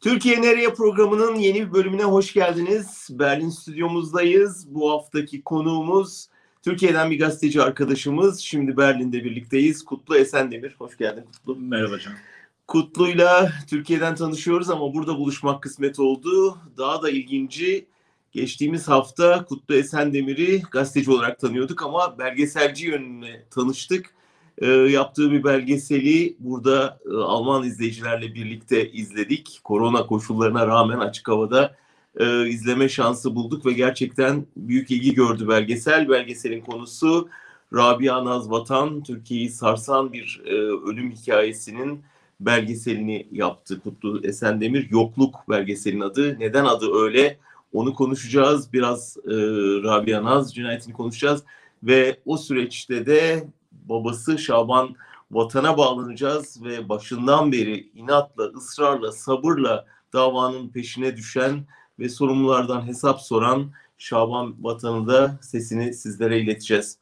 Türkiye Nereye programının yeni bir bölümüne hoş geldiniz. Berlin stüdyomuzdayız. Bu haftaki konuğumuz Türkiye'den bir gazeteci arkadaşımız. Şimdi Berlin'de birlikteyiz. Kutlu Esendemir. Hoş geldin Kutlu. Merhaba canım. Kutlu'yla Türkiye'den tanışıyoruz ama burada buluşmak kısmet oldu. Daha da ilginci geçtiğimiz hafta Kutlu Esendemir'i gazeteci olarak tanıyorduk ama belgeselci yönüne tanıştık e, yaptığı bir belgeseli burada e, Alman izleyicilerle birlikte izledik. Korona koşullarına rağmen açık havada e, izleme şansı bulduk ve gerçekten büyük ilgi gördü belgesel. Belgeselin konusu Rabia Naz Vatan, Türkiye'yi sarsan bir e, ölüm hikayesinin belgeselini yaptı Kutlu Esendemir. Yokluk belgeselin adı. Neden adı öyle? Onu konuşacağız. Biraz e, Rabia Naz cinayetini konuşacağız. Ve o süreçte de babası Şaban vatana bağlanacağız ve başından beri inatla, ısrarla, sabırla davanın peşine düşen ve sorumlulardan hesap soran Şaban vatanı da sesini sizlere ileteceğiz.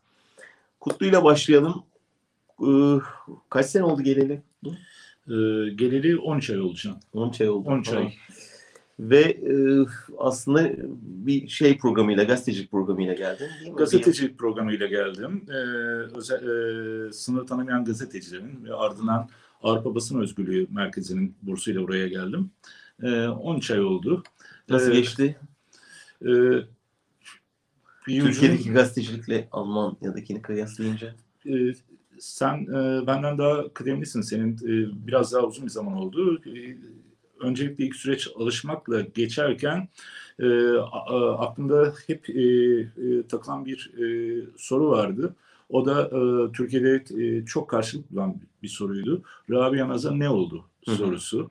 Kutlu ile başlayalım. Ee, kaç sene oldu geleli? Ee, geleli 13 ay olacak. 13 ay oldu. 13 ay. Ve e, aslında bir şey programıyla, gazetecilik programıyla geldin değil mi? Gazetecilik programıyla geldim. Ee, özel, e, sınır tanımayan gazetecilerin ve ardından Avrupa Basın Özgürlüğü Merkezi'nin bursuyla buraya geldim. Ee, 13 ay oldu. Nasıl Ee, geçti? E, Türkiye'deki gazetecilikle Almanya'dakini kıyaslayınca. e, sen e, benden daha kıdemlisin. Senin e, biraz daha uzun bir zaman oldu. E, öncelikle ilk süreç alışmakla geçerken e, aklımda hep e, e, takılan bir e, soru vardı. O da e, Türkiye'de e, çok karşılık bulan bir soruydu. Rabia Naz'a ne oldu Hı hı. sorusu.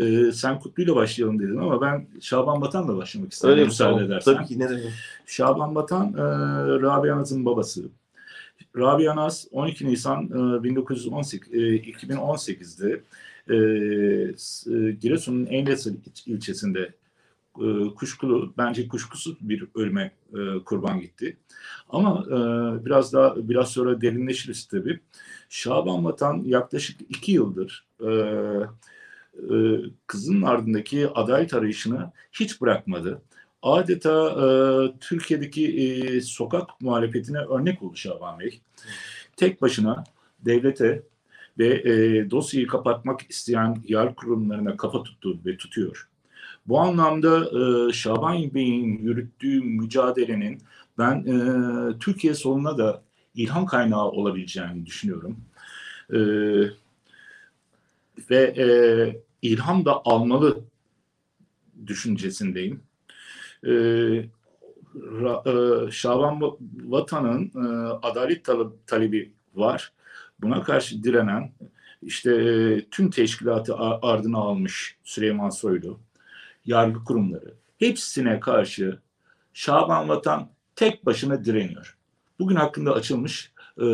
E, sen Kutlu'yla başlayalım dedin ama ben Şaban Batan'la başlamak istedim Öyle müsaade Tamam. edersen. Tabii ki ne demek. Şaban Batan, e, Rabia Naz'ın babası. Rabia Naz 12 Nisan e, 1918, e, 2018'de e, s- e, Giresun'un Enlesi il- ilçesinde e, kuşkulu, bence kuşkusuz bir ölüme e, kurban gitti. Ama e, biraz daha biraz sonra derinleşiriz tabii. Şaban Vatan yaklaşık iki yıldır e, e, kızının ardındaki adalet arayışını hiç bırakmadı adeta e, Türkiye'deki e, sokak muhalefetine örnek oldu Şaban Bey. Tek başına devlete ve e, dosyayı kapatmak isteyen yargı kurumlarına kafa tuttu ve tutuyor. Bu anlamda e, Şaban Bey'in yürüttüğü mücadelenin ben e, Türkiye soluna da ilham kaynağı olabileceğini düşünüyorum. E, ve e, ilham da almalı düşüncesindeyim. Ee, Ra- e, Şaban Va- Vatan'ın e, adalet talebi var. Buna karşı direnen işte e, tüm teşkilatı ardına almış Süleyman Soylu, yargı kurumları hepsine karşı Şaban Vatan tek başına direniyor. Bugün hakkında açılmış e,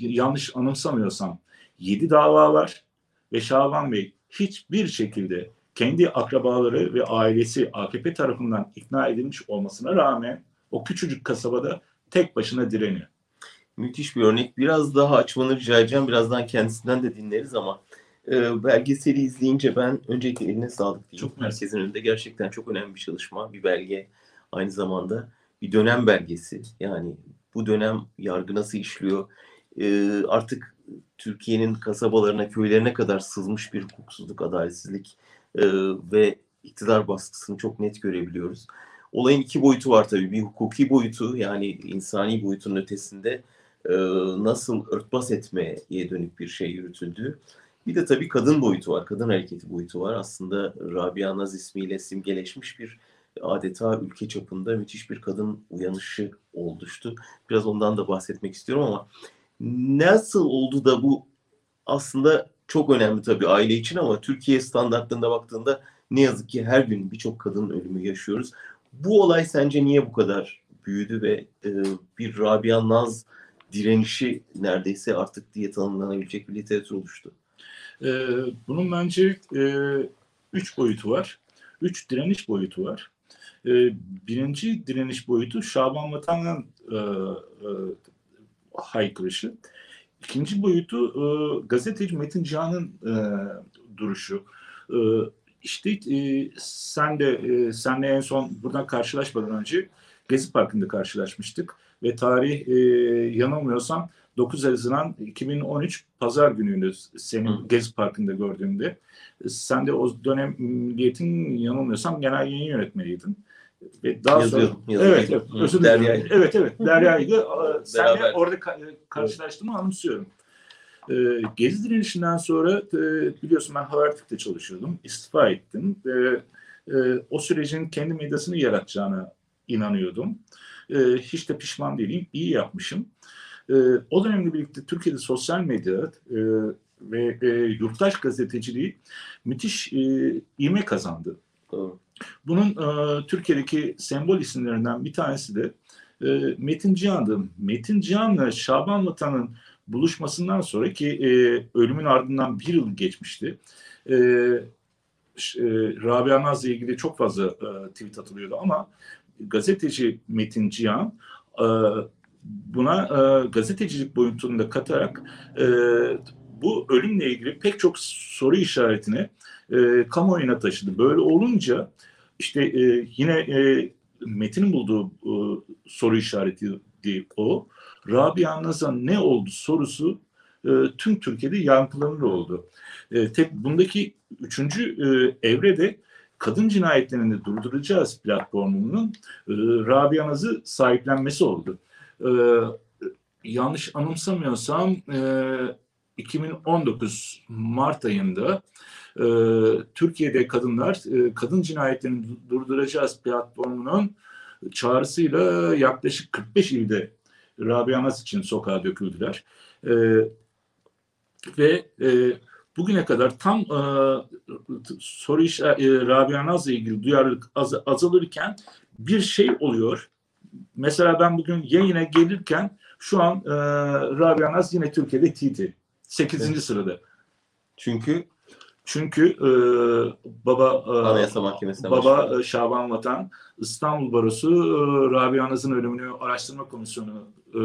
yanlış anımsamıyorsam 7 dava var ve Şaban Bey hiçbir şekilde kendi akrabaları ve ailesi AKP tarafından ikna edilmiş olmasına rağmen o küçücük kasabada tek başına direniyor. Müthiş bir örnek. Biraz daha açmanı rica edeceğim. Birazdan kendisinden de dinleriz ama e, belgeseli izleyince ben öncelikle eline sağlık diyeyim. Çok. Herkesin önünde gerçekten çok önemli bir çalışma. Bir belge aynı zamanda bir dönem belgesi. Yani bu dönem yargı nasıl işliyor? E, artık Türkiye'nin kasabalarına, köylerine kadar sızmış bir hukuksuzluk, adaletsizlik e, ve iktidar baskısını çok net görebiliyoruz. Olayın iki boyutu var tabii. Bir hukuki boyutu yani insani boyutunun ötesinde nasıl örtbas etmeye dönük bir şey yürütüldüğü. Bir de tabii kadın boyutu var, kadın hareketi boyutu var. Aslında Rabia Naz ismiyle simgeleşmiş bir adeta ülke çapında müthiş bir kadın uyanışı oluştu. Biraz ondan da bahsetmek istiyorum ama nasıl oldu da bu aslında çok önemli tabii aile için ama Türkiye standartlarında baktığında ne yazık ki her gün birçok kadın ölümü yaşıyoruz. Bu olay sence niye bu kadar büyüdü ve e, bir Rabia Naz direnişi neredeyse artık diye tanımlanabilecek bir literatür oluştu? Ee, bunun bence e, üç boyutu var. Üç direniş boyutu var. Ee, birinci direniş boyutu Şaban Vatan'ın e, e, haykırışı. İkinci boyutu e, gazeteci Metin Cihan'ın e, duruşu. E, işte e, sen de e, senle en son buradan karşılaşmadan önce Gezi Parkı'nda karşılaşmıştık ve tarih e, yanılmıyorsam 9 Haziran 2013 Pazar günüydü senin Hı. Gezi Parkı'nda gördüğümde. Sen de o dönem Milliyet'in yanılmıyorsam genel yayın yönetmeniydin. Ve daha yazıyor, sonra yazıyor. evet, evet, özür dilerim. Evet, evet, Derya'ydı. Senle orada karşılaştığımı anımsıyorum. E, Gezi direnişinden sonra e, biliyorsun ben Habertürk'te çalışıyordum. İstifa ettim. E, e, o sürecin kendi medyasını yaratacağına inanıyordum. E, hiç de pişman değilim. İyi yapmışım. E, o dönemle birlikte Türkiye'de sosyal medya e, ve e, yurttaş gazeteciliği müthiş e, ivme kazandı. Doğru. Bunun e, Türkiye'deki sembol isimlerinden bir tanesi de e, Metin Cihan'dı. Metin Cihan'la Şaban Vatan'ın buluşmasından sonra ki e, ölümün ardından bir yıl geçmişti. E, e, Rabia Naz'la ilgili çok fazla e, tweet atılıyordu ama gazeteci Metin Cihan e, buna e, gazetecilik boyutunu da katarak e, bu ölümle ilgili pek çok soru işaretini kamuoyuna taşıdı. Böyle olunca işte yine e, Metin'in bulduğu soru işareti değil o. Rabia Naz'a ne oldu sorusu tüm Türkiye'de yankılanır oldu. E, tek bundaki üçüncü e, evre de kadın cinayetlerini durduracağız platformunun e, Rabia Naz'ı sahiplenmesi oldu. E, yanlış anımsamıyorsam e, 2019 Mart ayında e, Türkiye'de kadınlar e, kadın cinayetlerini durduracağız platformunun çağrısıyla yaklaşık 45 ilde Rabia Naz için sokağa döküldüler. E, ve e, bugüne kadar tam e, soru iş e, Rabia Naz'la ilgili duyarlılık az, azalırken bir şey oluyor. Mesela ben bugün yayına gelirken şu an e, Rabia Naz yine Türkiye'de TT. 8. Evet. sırada. Çünkü çünkü e, baba e, Anayasa Mahkemesi'ne baba başvurdu. E, Şaban Vatan İstanbul Barosu e, Rabia Naz'ın ölümünü araştırma komisyonu e,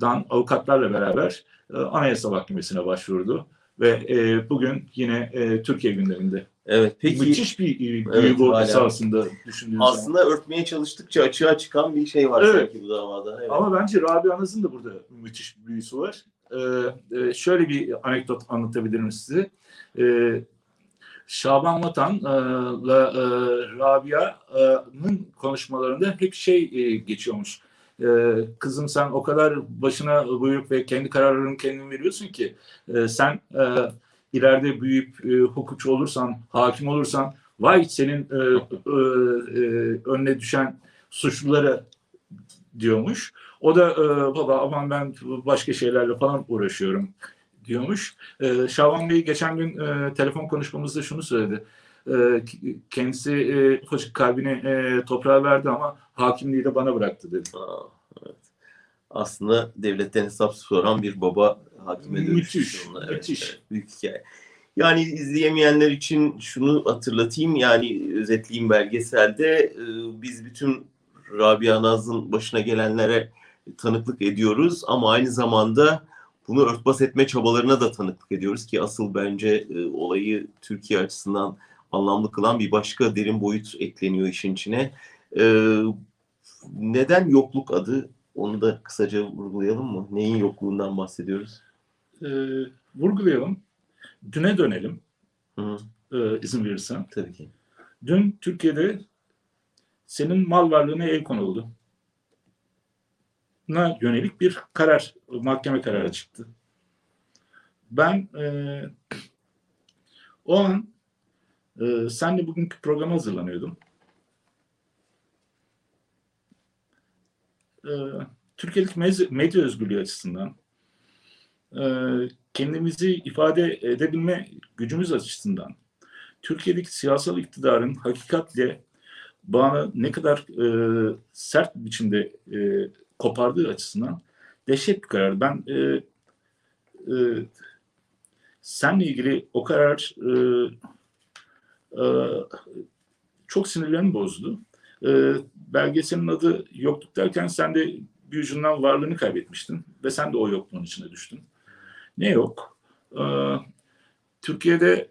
dan avukatlarla beraber e, Anayasa Mahkemesi'ne başvurdu ve e, bugün yine e, Türkiye gündeminde. Evet. Peki müthiş bir büyük evet, ordusu aslında düşündüğünüz Aslında zaman. örtmeye çalıştıkça açığa çıkan bir şey var evet. sanki bu davada. Evet. Ama bence Rabia Naz'ın da burada müthiş bir büyüsü var. Ee, e, şöyle bir anekdot anlatabilirim size. Ee, Şaban Vatan'la e, Rabia'nın konuşmalarında hep şey e, geçiyormuş. E, kızım sen o kadar başına buyruk ve kendi kararlarını kendin veriyorsun ki e, sen e, ileride büyüyüp e, hukukçu olursan, hakim olursan vay senin e, e, e, önüne düşen suçluları diyormuş. O da e, baba aman ben başka şeylerle falan uğraşıyorum diyormuş. E, Şaban Bey geçen gün e, telefon konuşmamızda şunu söyledi. E, kendisi e, kalbini e, toprağa verdi ama hakimliği de bana bıraktı dedi. Aa, evet. Aslında devletten hesap soran bir baba hakime dönüşmüş. Müthiş, evet, müthiş. Evet, büyük hikaye. Yani izleyemeyenler için şunu hatırlatayım yani özetleyeyim belgeselde e, biz bütün Rabia Naz'ın başına gelenlere tanıklık ediyoruz ama aynı zamanda bunu örtbas etme çabalarına da tanıklık ediyoruz ki asıl bence e, olayı Türkiye açısından anlamlı kılan bir başka derin boyut ekleniyor işin içine. Neden yokluk adı? Onu da kısaca vurgulayalım mı? Neyin yokluğundan bahsediyoruz? E, vurgulayalım. Düne dönelim. Hı. E, izin verirsen. Tabii ki. Dün Türkiye'de senin mal varlığına el konuldu na yönelik bir karar, mahkeme kararı çıktı. Ben e, o an e, senle bugünkü programa hazırlanıyordum. E, Türkiye'deki medya özgürlüğü açısından e, kendimizi ifade edebilme gücümüz açısından Türkiye'deki siyasal iktidarın hakikatle bana ne kadar e, sert biçimde e, kopardığı açısından dehşet bir karar. Ben e, e, senle ilgili o karar e, e, çok sinirlerimi bozdu. E, belgeselin adı yokluk derken sen de bir ucundan varlığını kaybetmiştin ve sen de o yokluğun içine düştün. Ne yok? E, Türkiye'de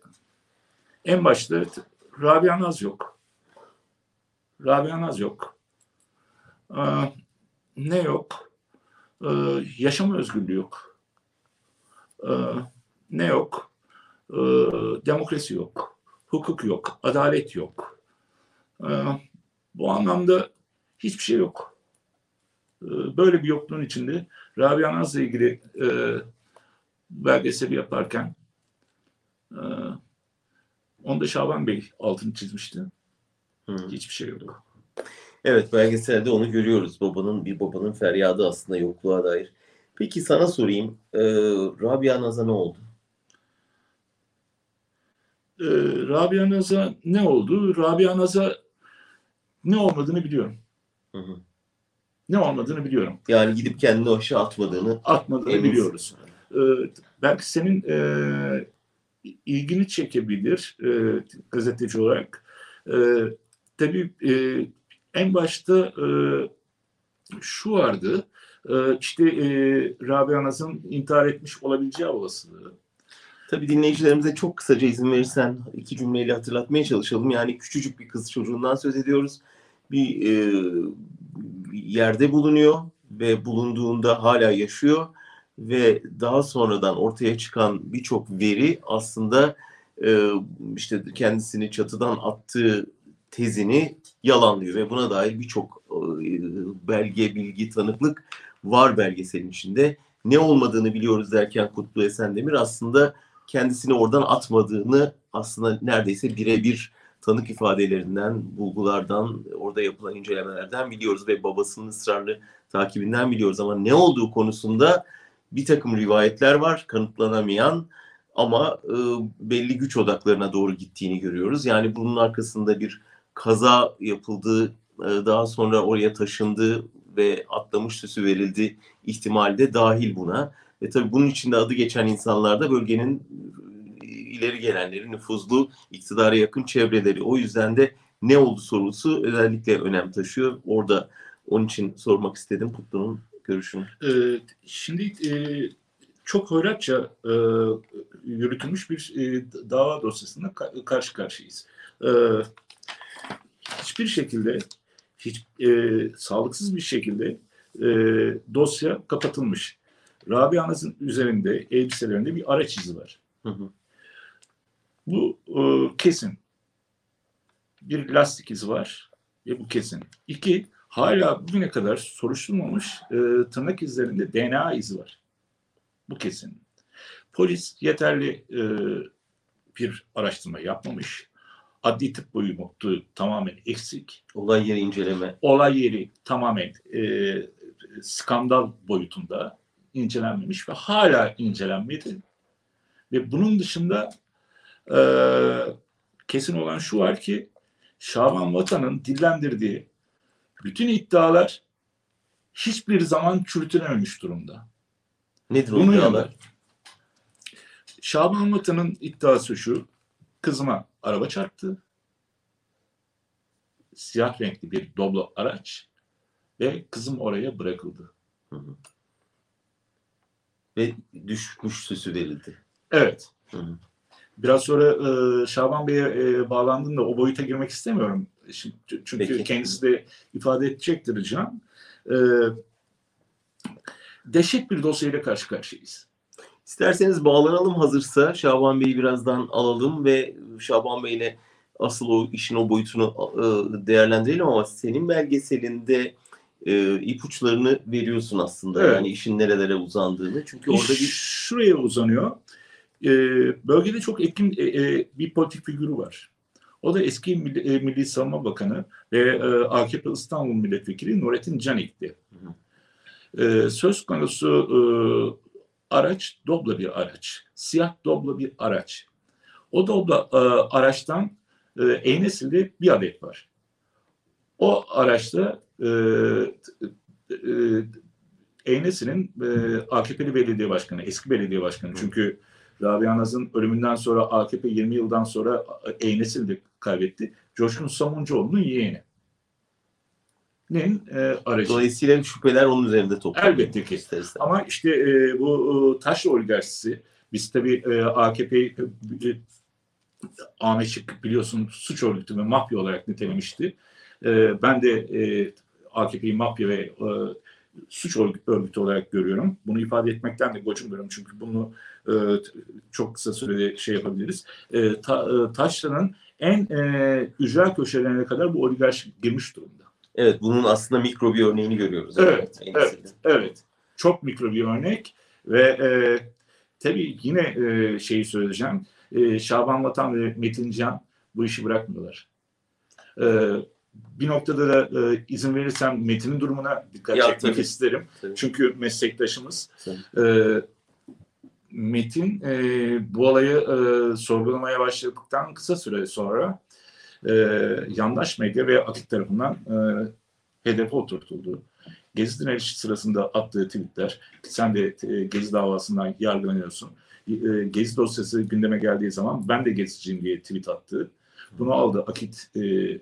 En başta Rabia Naz yok. Rabia Naz yok. Ee, ne yok? Ee, yaşam özgürlüğü yok. Ee, ne yok? Ee, demokrasi yok. Hukuk yok. Adalet yok. Ee, bu anlamda hiçbir şey yok. Ee, böyle bir yokluğun içinde Rabia Naz'la ilgili e, belgeseli yaparken e, onda Şaban Bey altını çizmişti. Hı. Hiçbir şey yok. Evet belgeselde onu görüyoruz. Babanın bir babanın feryadı aslında yokluğa dair. Peki sana sorayım. Ee, Rabia Naz'a ne oldu? Ee, Rabia Naz'a ne oldu? Rabia Naz'a ne olmadığını biliyorum. Hı hı. Ne olmadığını biliyorum. Yani gidip kendini aşağı atmadığını Atmadığını biliyoruz. Ee, belki senin e, ilgini çekebilir e, gazeteci olarak. E, tabii e, en başta e, şu vardı. E, işte e, Rabia Naz'ın intihar etmiş olabileceği olasılığı. Tabii dinleyicilerimize çok kısaca izin verirsen iki cümleyle hatırlatmaya çalışalım. Yani küçücük bir kız çocuğundan söz ediyoruz. Bir e, yerde bulunuyor ve bulunduğunda hala yaşıyor ve daha sonradan ortaya çıkan birçok veri aslında e, işte kendisini çatıdan attığı tezini yalanlıyor ve buna dair birçok e, belge, bilgi, tanıklık var belgeselin içinde. Ne olmadığını biliyoruz derken Kutlu Esendemir aslında kendisini oradan atmadığını aslında neredeyse birebir tanık ifadelerinden, bulgulardan, orada yapılan incelemelerden biliyoruz ve babasının ısrarlı takibinden biliyoruz ama ne olduğu konusunda bir takım rivayetler var kanıtlanamayan ama e, belli güç odaklarına doğru gittiğini görüyoruz. Yani bunun arkasında bir kaza yapıldığı, e, daha sonra oraya taşındığı ve atlamış süsü verildi ihtimali de dahil buna. Ve tabii bunun içinde adı geçen insanlar da bölgenin ileri gelenleri, nüfuzlu, iktidara yakın çevreleri. O yüzden de ne oldu sorusu özellikle önem taşıyor. Orada onun için sormak istedim Kutlu'nun görüşünü. Ee, şimdi e, çok hoyratça e, yürütülmüş bir e, dava dosyasında ka- karşı karşıyayız. Ee, hiçbir şekilde, hiç e, sağlıksız bir şekilde e, dosya kapatılmış. Rabia Anaz'ın üzerinde, elbiselerinde bir araç izi var. Hı hı. Bu e, kesin. Bir lastik izi var ve bu kesin. İki, hala bugüne kadar soruşturulmamış e, tırnak izlerinde DNA izi var. Bu kesin. Polis yeterli e, bir araştırma yapmamış. Adli tıp boyutu tamamen eksik. Olay yeri inceleme. Olay yeri tamamen e, skandal boyutunda incelenmemiş ve hala incelenmedi. Ve bunun dışında e, kesin olan şu var ki Şaban Vatan'ın dillendirdiği bütün iddialar hiçbir zaman çürütülememiş durumda. Nedir o Bunun iddialar? Şaban Vatan'ın iddiası şu, kızıma araba çarptı, siyah renkli bir Doblo araç ve kızım oraya bırakıldı. Hı hı. Ve düşmüş süsü verildi. Evet. Hı hı. Biraz sonra e, Şaban Bey'e e, bağlandığımda o boyuta girmek istemiyorum. Şimdi, çünkü Peki. kendisi de ifade edecektir Can. E, dehşet bir dosyayla karşı karşıyayız. İsterseniz bağlanalım hazırsa Şaban Bey'i birazdan alalım ve Şaban Bey'le asıl o işin o boyutunu e, değerlendirelim ama senin belgeselinde e, ipuçlarını veriyorsun aslında. Evet. Yani işin nerelere uzandığını. Çünkü orada bir şuraya uzanıyor. E, bölgede çok etkin e, e, bir politik figürü var. O da eski Milli, e, Milli Savunma Bakanı ve e, AKP İstanbul Milletvekili Nurettin Canik'ti. E, söz konusu e, araç Doblo bir araç. Siyah Doblo bir araç. O Doblo e, araçtan e, Eynesil'de bir adet var. O araçta e, e, Eynesil'in e, AKP'li belediye başkanı, eski belediye başkanı. Çünkü Rabia Naz'ın ölümünden sonra AKP 20 yıldan sonra Eynesil de kaybetti. Coşkun Samuncuoğlu'nun yeğeni. Neyin e, aracı? dolayısıyla şüpheler onun üzerinde toplanıyor. Elbette ki. İster istemez. Ama işte e, bu e, taş oligarşisi biz tabii e, AKP 'yi, Ahmet Şık biliyorsun suç örgütü ve mafya olarak nitelemişti. E, ben de e, AKP'yi mafya ve e, suç örgütü olarak görüyorum. Bunu ifade etmekten de gocunmuyorum çünkü bunu e, çok kısa sürede şey yapabiliriz. E, ta, e, Taşra'nın en e, ücra köşelerine kadar bu oligarşi girmiş durumda. Evet, bunun aslında mikro bir örneğini görüyoruz. Evet, evet, evet. Çok mikro bir örnek ve e, tabii yine e, şeyi söyleyeceğim. E, Şaban Vatan ve Metin Can bu işi bırakmıyorlar. E, bir noktada da e, izin verirsem Metin'in durumuna dikkat Ya, çekmek tabii. isterim. Tabii. Çünkü meslektaşımız. Tabii. E, Metin e, bu olayı e, sorgulamaya başladıktan kısa süre sonra e, yandaş medya ve akit tarafından e, hedefe oturtuldu. Gezi direnişi sırasında attığı tweetler, sen de e, Gezi davasından yargılanıyorsun. E, Gezi dosyası gündeme geldiği zaman ben de geziciyim diye tweet attı. Bunu aldı, Akit e, e,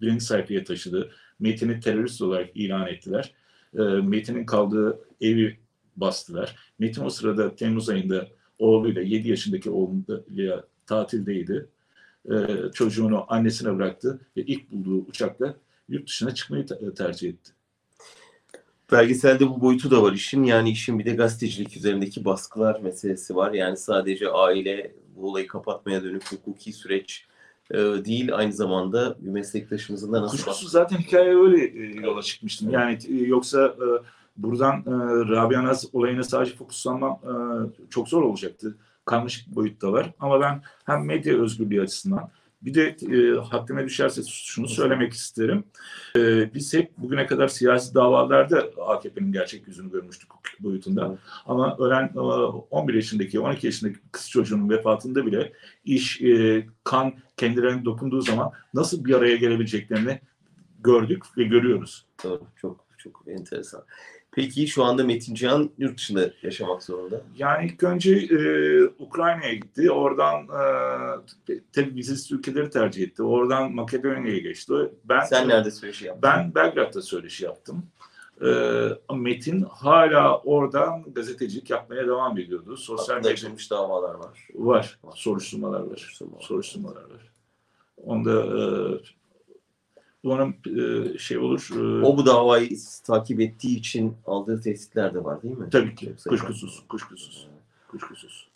birinci sayfaya taşıdı. Metin'i terörist olarak ilan ettiler. E, Metin'in kaldığı evi bastılar. Metin o sırada Temmuz ayında oğluyla, 7 yaşındaki oğluyla tatildeydi. E, çocuğunu annesine bıraktı ve ilk bulduğu uçakla yurt dışına çıkmayı te- tercih etti. Belgeselde bu boyutu da var işin. Yani işin bir de gazetecilik üzerindeki baskılar meselesi var. Yani sadece aile bu olayı kapatmaya dönük hukuki süreç e, değil. Aynı zamanda bir meslektaşımızın da nasıl Kuşkusuz zaten hikaye öyle e, yola çıkmıştım. Yani e, yoksa e, buradan e, Rabia Naz olayına sadece fokuslanmam e, çok zor olacaktı. Karmaşık bir boyut da var. Ama ben hem medya özgürlüğü açısından bir de e, hakkıma düşerse şunu söylemek isterim. E, biz hep bugüne kadar siyasi davalarda AKP'nin gerçek yüzünü görmüştük hukuki boyutunda. Evet. Ama ölen e, 11 yaşındaki, 12 yaşındaki kız çocuğunun vefatında bile iş, e, kan kendilerine dokunduğu zaman nasıl bir araya gelebileceklerini gördük ve görüyoruz. Doğru. Çok çok enteresan. Peki şu anda Metin Can yurt dışında yaşamak zorunda. Yani ilk önce e, Ukrayna'ya gitti. Oradan e, tabii vizesiz ülkeleri tercih etti. Oradan Makedonya'ya geçti. Ben Sen nerede söyleşi yaptın? Ben Belgrad'da söyleşi yaptım. E, Metin hala oradan gazetecilik yapmaya devam ediyordu. Sosyal Hakkında medya açılmış davalar var. var. Soruşturmalar var. Soruşturmalar. Soruşturmalar var. Onda e, umarım e, şey olur. e, O bu davayı takip ettiği için aldığı tehditler de var değil mi? Tabii ki. Yoksa- Kuşkusuz. Kuşkusuz. Kuşkusuz.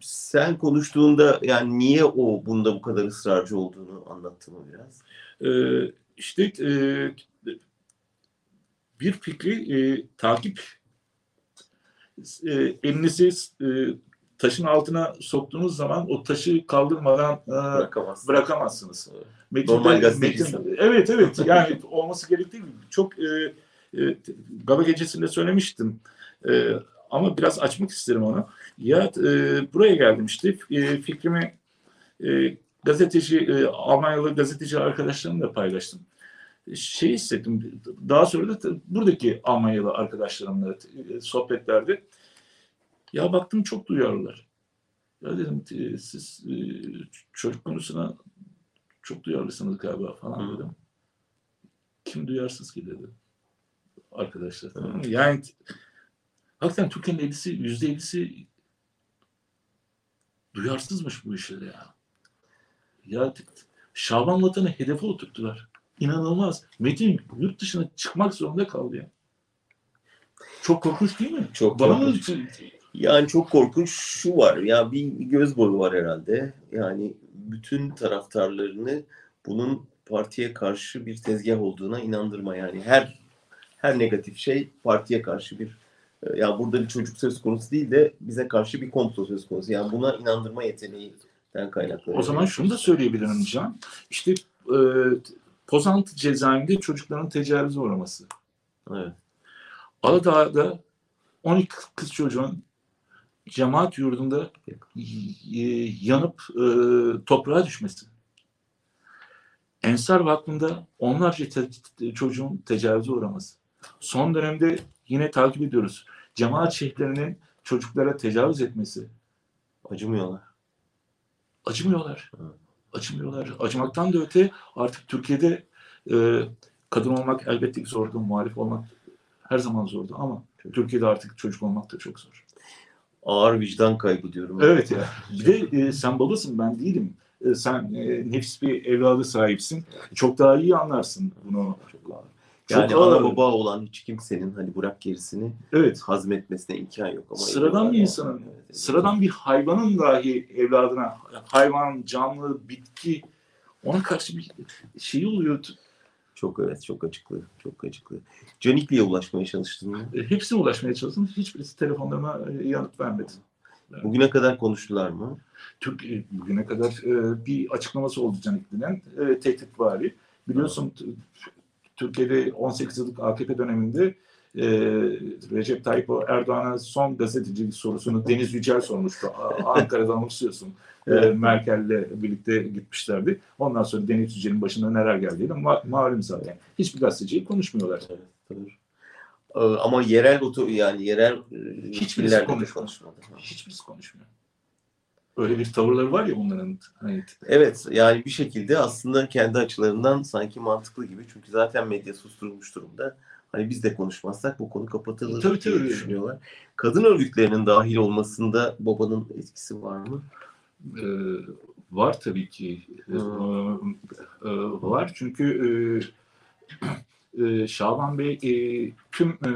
Sen konuştuğunda yani niye o bunda bu kadar ısrarcı olduğunu anlattı mı biraz? Ee, işte e, bir fikri e, takip e, elinizi e, taşın altına soktuğunuz zaman o taşı kaldırmadan e, Bırakamazsın. bırakamazsınız. Evet. Metin Normal. Metin- evet evet yani olması gerektiği gibi çok e, e, Gala gecesinde söylemiştim. E, ama biraz açmak isterim onu. Ya e, buraya geldim işte e, fikrimi e, gazeteci e, Almanyalı gazeteci arkadaşlarımla paylaştım. Şey hissettim. Daha sonra da buradaki Almanyalı arkadaşlarımla e, sohbetlerde ya baktım çok duyarlılar. Ya dedim siz e, çocuk konusuna çok duyarlısınız galiba falan Hı. dedim. Kim duyarsız ki dedi. Arkadaşlar. mı? Yani hakikaten Türkiye'nin elisi, yüzde ellisi duyarsızmış bu işlere ya. Ya Şaban Vatan'ı hedefe oturttular. İnanılmaz. Metin yurt dışına çıkmak zorunda kaldı ya. Çok korkunç değil mi? Çok Bana mı? Yani çok korkunç şu var ya bir göz boyu var herhalde. Yani bütün taraftarlarını bunun partiye karşı bir tezgah olduğuna inandırma yani her her negatif şey partiye karşı bir ya burada bir çocuk söz konusu değil de bize karşı bir komplo söz konusu. Yani buna inandırma yeteneğinden kaynaklı. O zaman şunu da söyleyebilirim Can. İşte e, Pozantı cezaevinde çocukların tecavüze uğraması. Evet. Aladağ'da 12 kız çocuğun cemaat yurdunda yanıp e, toprağa düşmesi. Ensar Vakfı'nda onlarca te- te- çocuğun tecavüze uğraması. Son dönemde yine takip ediyoruz. Cemaat şeyhlerinin çocuklara tecavüz etmesi. Acımıyorlar. Acımıyorlar. Evet. Acımıyorlar. Acımaktan da öte artık Türkiye'de e, kadın olmak elbette ki zordu. Muhalif olmak her zaman zordu ama Türkiye'de artık çocuk olmak da çok zor. Ağır vicdan kaybı diyorum. Evet ya. Bir de e, sen babasın ben değilim. E, sen e, nefis bir evladı sahipsin. Çok daha iyi anlarsın bunu. Çok ağır. Çok Yani ağır. ana baba olan hiç kimsenin hani bırak gerisini Evet. hazmetmesine imkan yok. Ama Sıradan bir yani. insanın, evet. sıradan bir hayvanın dahi evladına, hayvan, canlı, bitki ona karşı bir şey oluyor. Çok evet çok acıklı. Çok acıklı. Canikli'ye ulaşmaya çalıştın mı? E, Hepsine ulaşmaya çalıştım. Hiçbirisi telefonlarıma e, yanıt vermedi. Bugüne kadar konuştular mı? Türk e, bugüne kadar bir açıklaması oldu Canikli'den. E, tehdit vari. Biliyorsun Türkiye'de 18 yıllık AKP döneminde e, Recep Tayyip Erdoğan'a son gazetecilik sorusunu Deniz Yücel sormuştu. Ankara'dan anımsıyorsun. E, Evet. Merkel'le birlikte gitmişlerdi. Ondan sonra Deniz Yücel'in başına neler geldiğini ma- malum zaten. Hiçbir gazeteciyi konuşmuyorlar. Evet, doğru. Ee, Ama yerel oto yani yerel e, Hiçbirisi konuşmadı. Hiçbirisi konuşmuyor. Öyle bir tavırları var ya bunların. Hani, Evet yani bir şekilde aslında kendi açılarından sanki mantıklı gibi. Çünkü zaten medya susturulmuş durumda. Hani biz de konuşmazsak bu konu kapatılır Tabii, diye tabii. düşünüyorlar. Kadın örgütlerinin dahil olmasında babanın etkisi var mı? e, var tabii ki. E, Hmm. e, var çünkü e, e, Şaban Bey e, tüm e,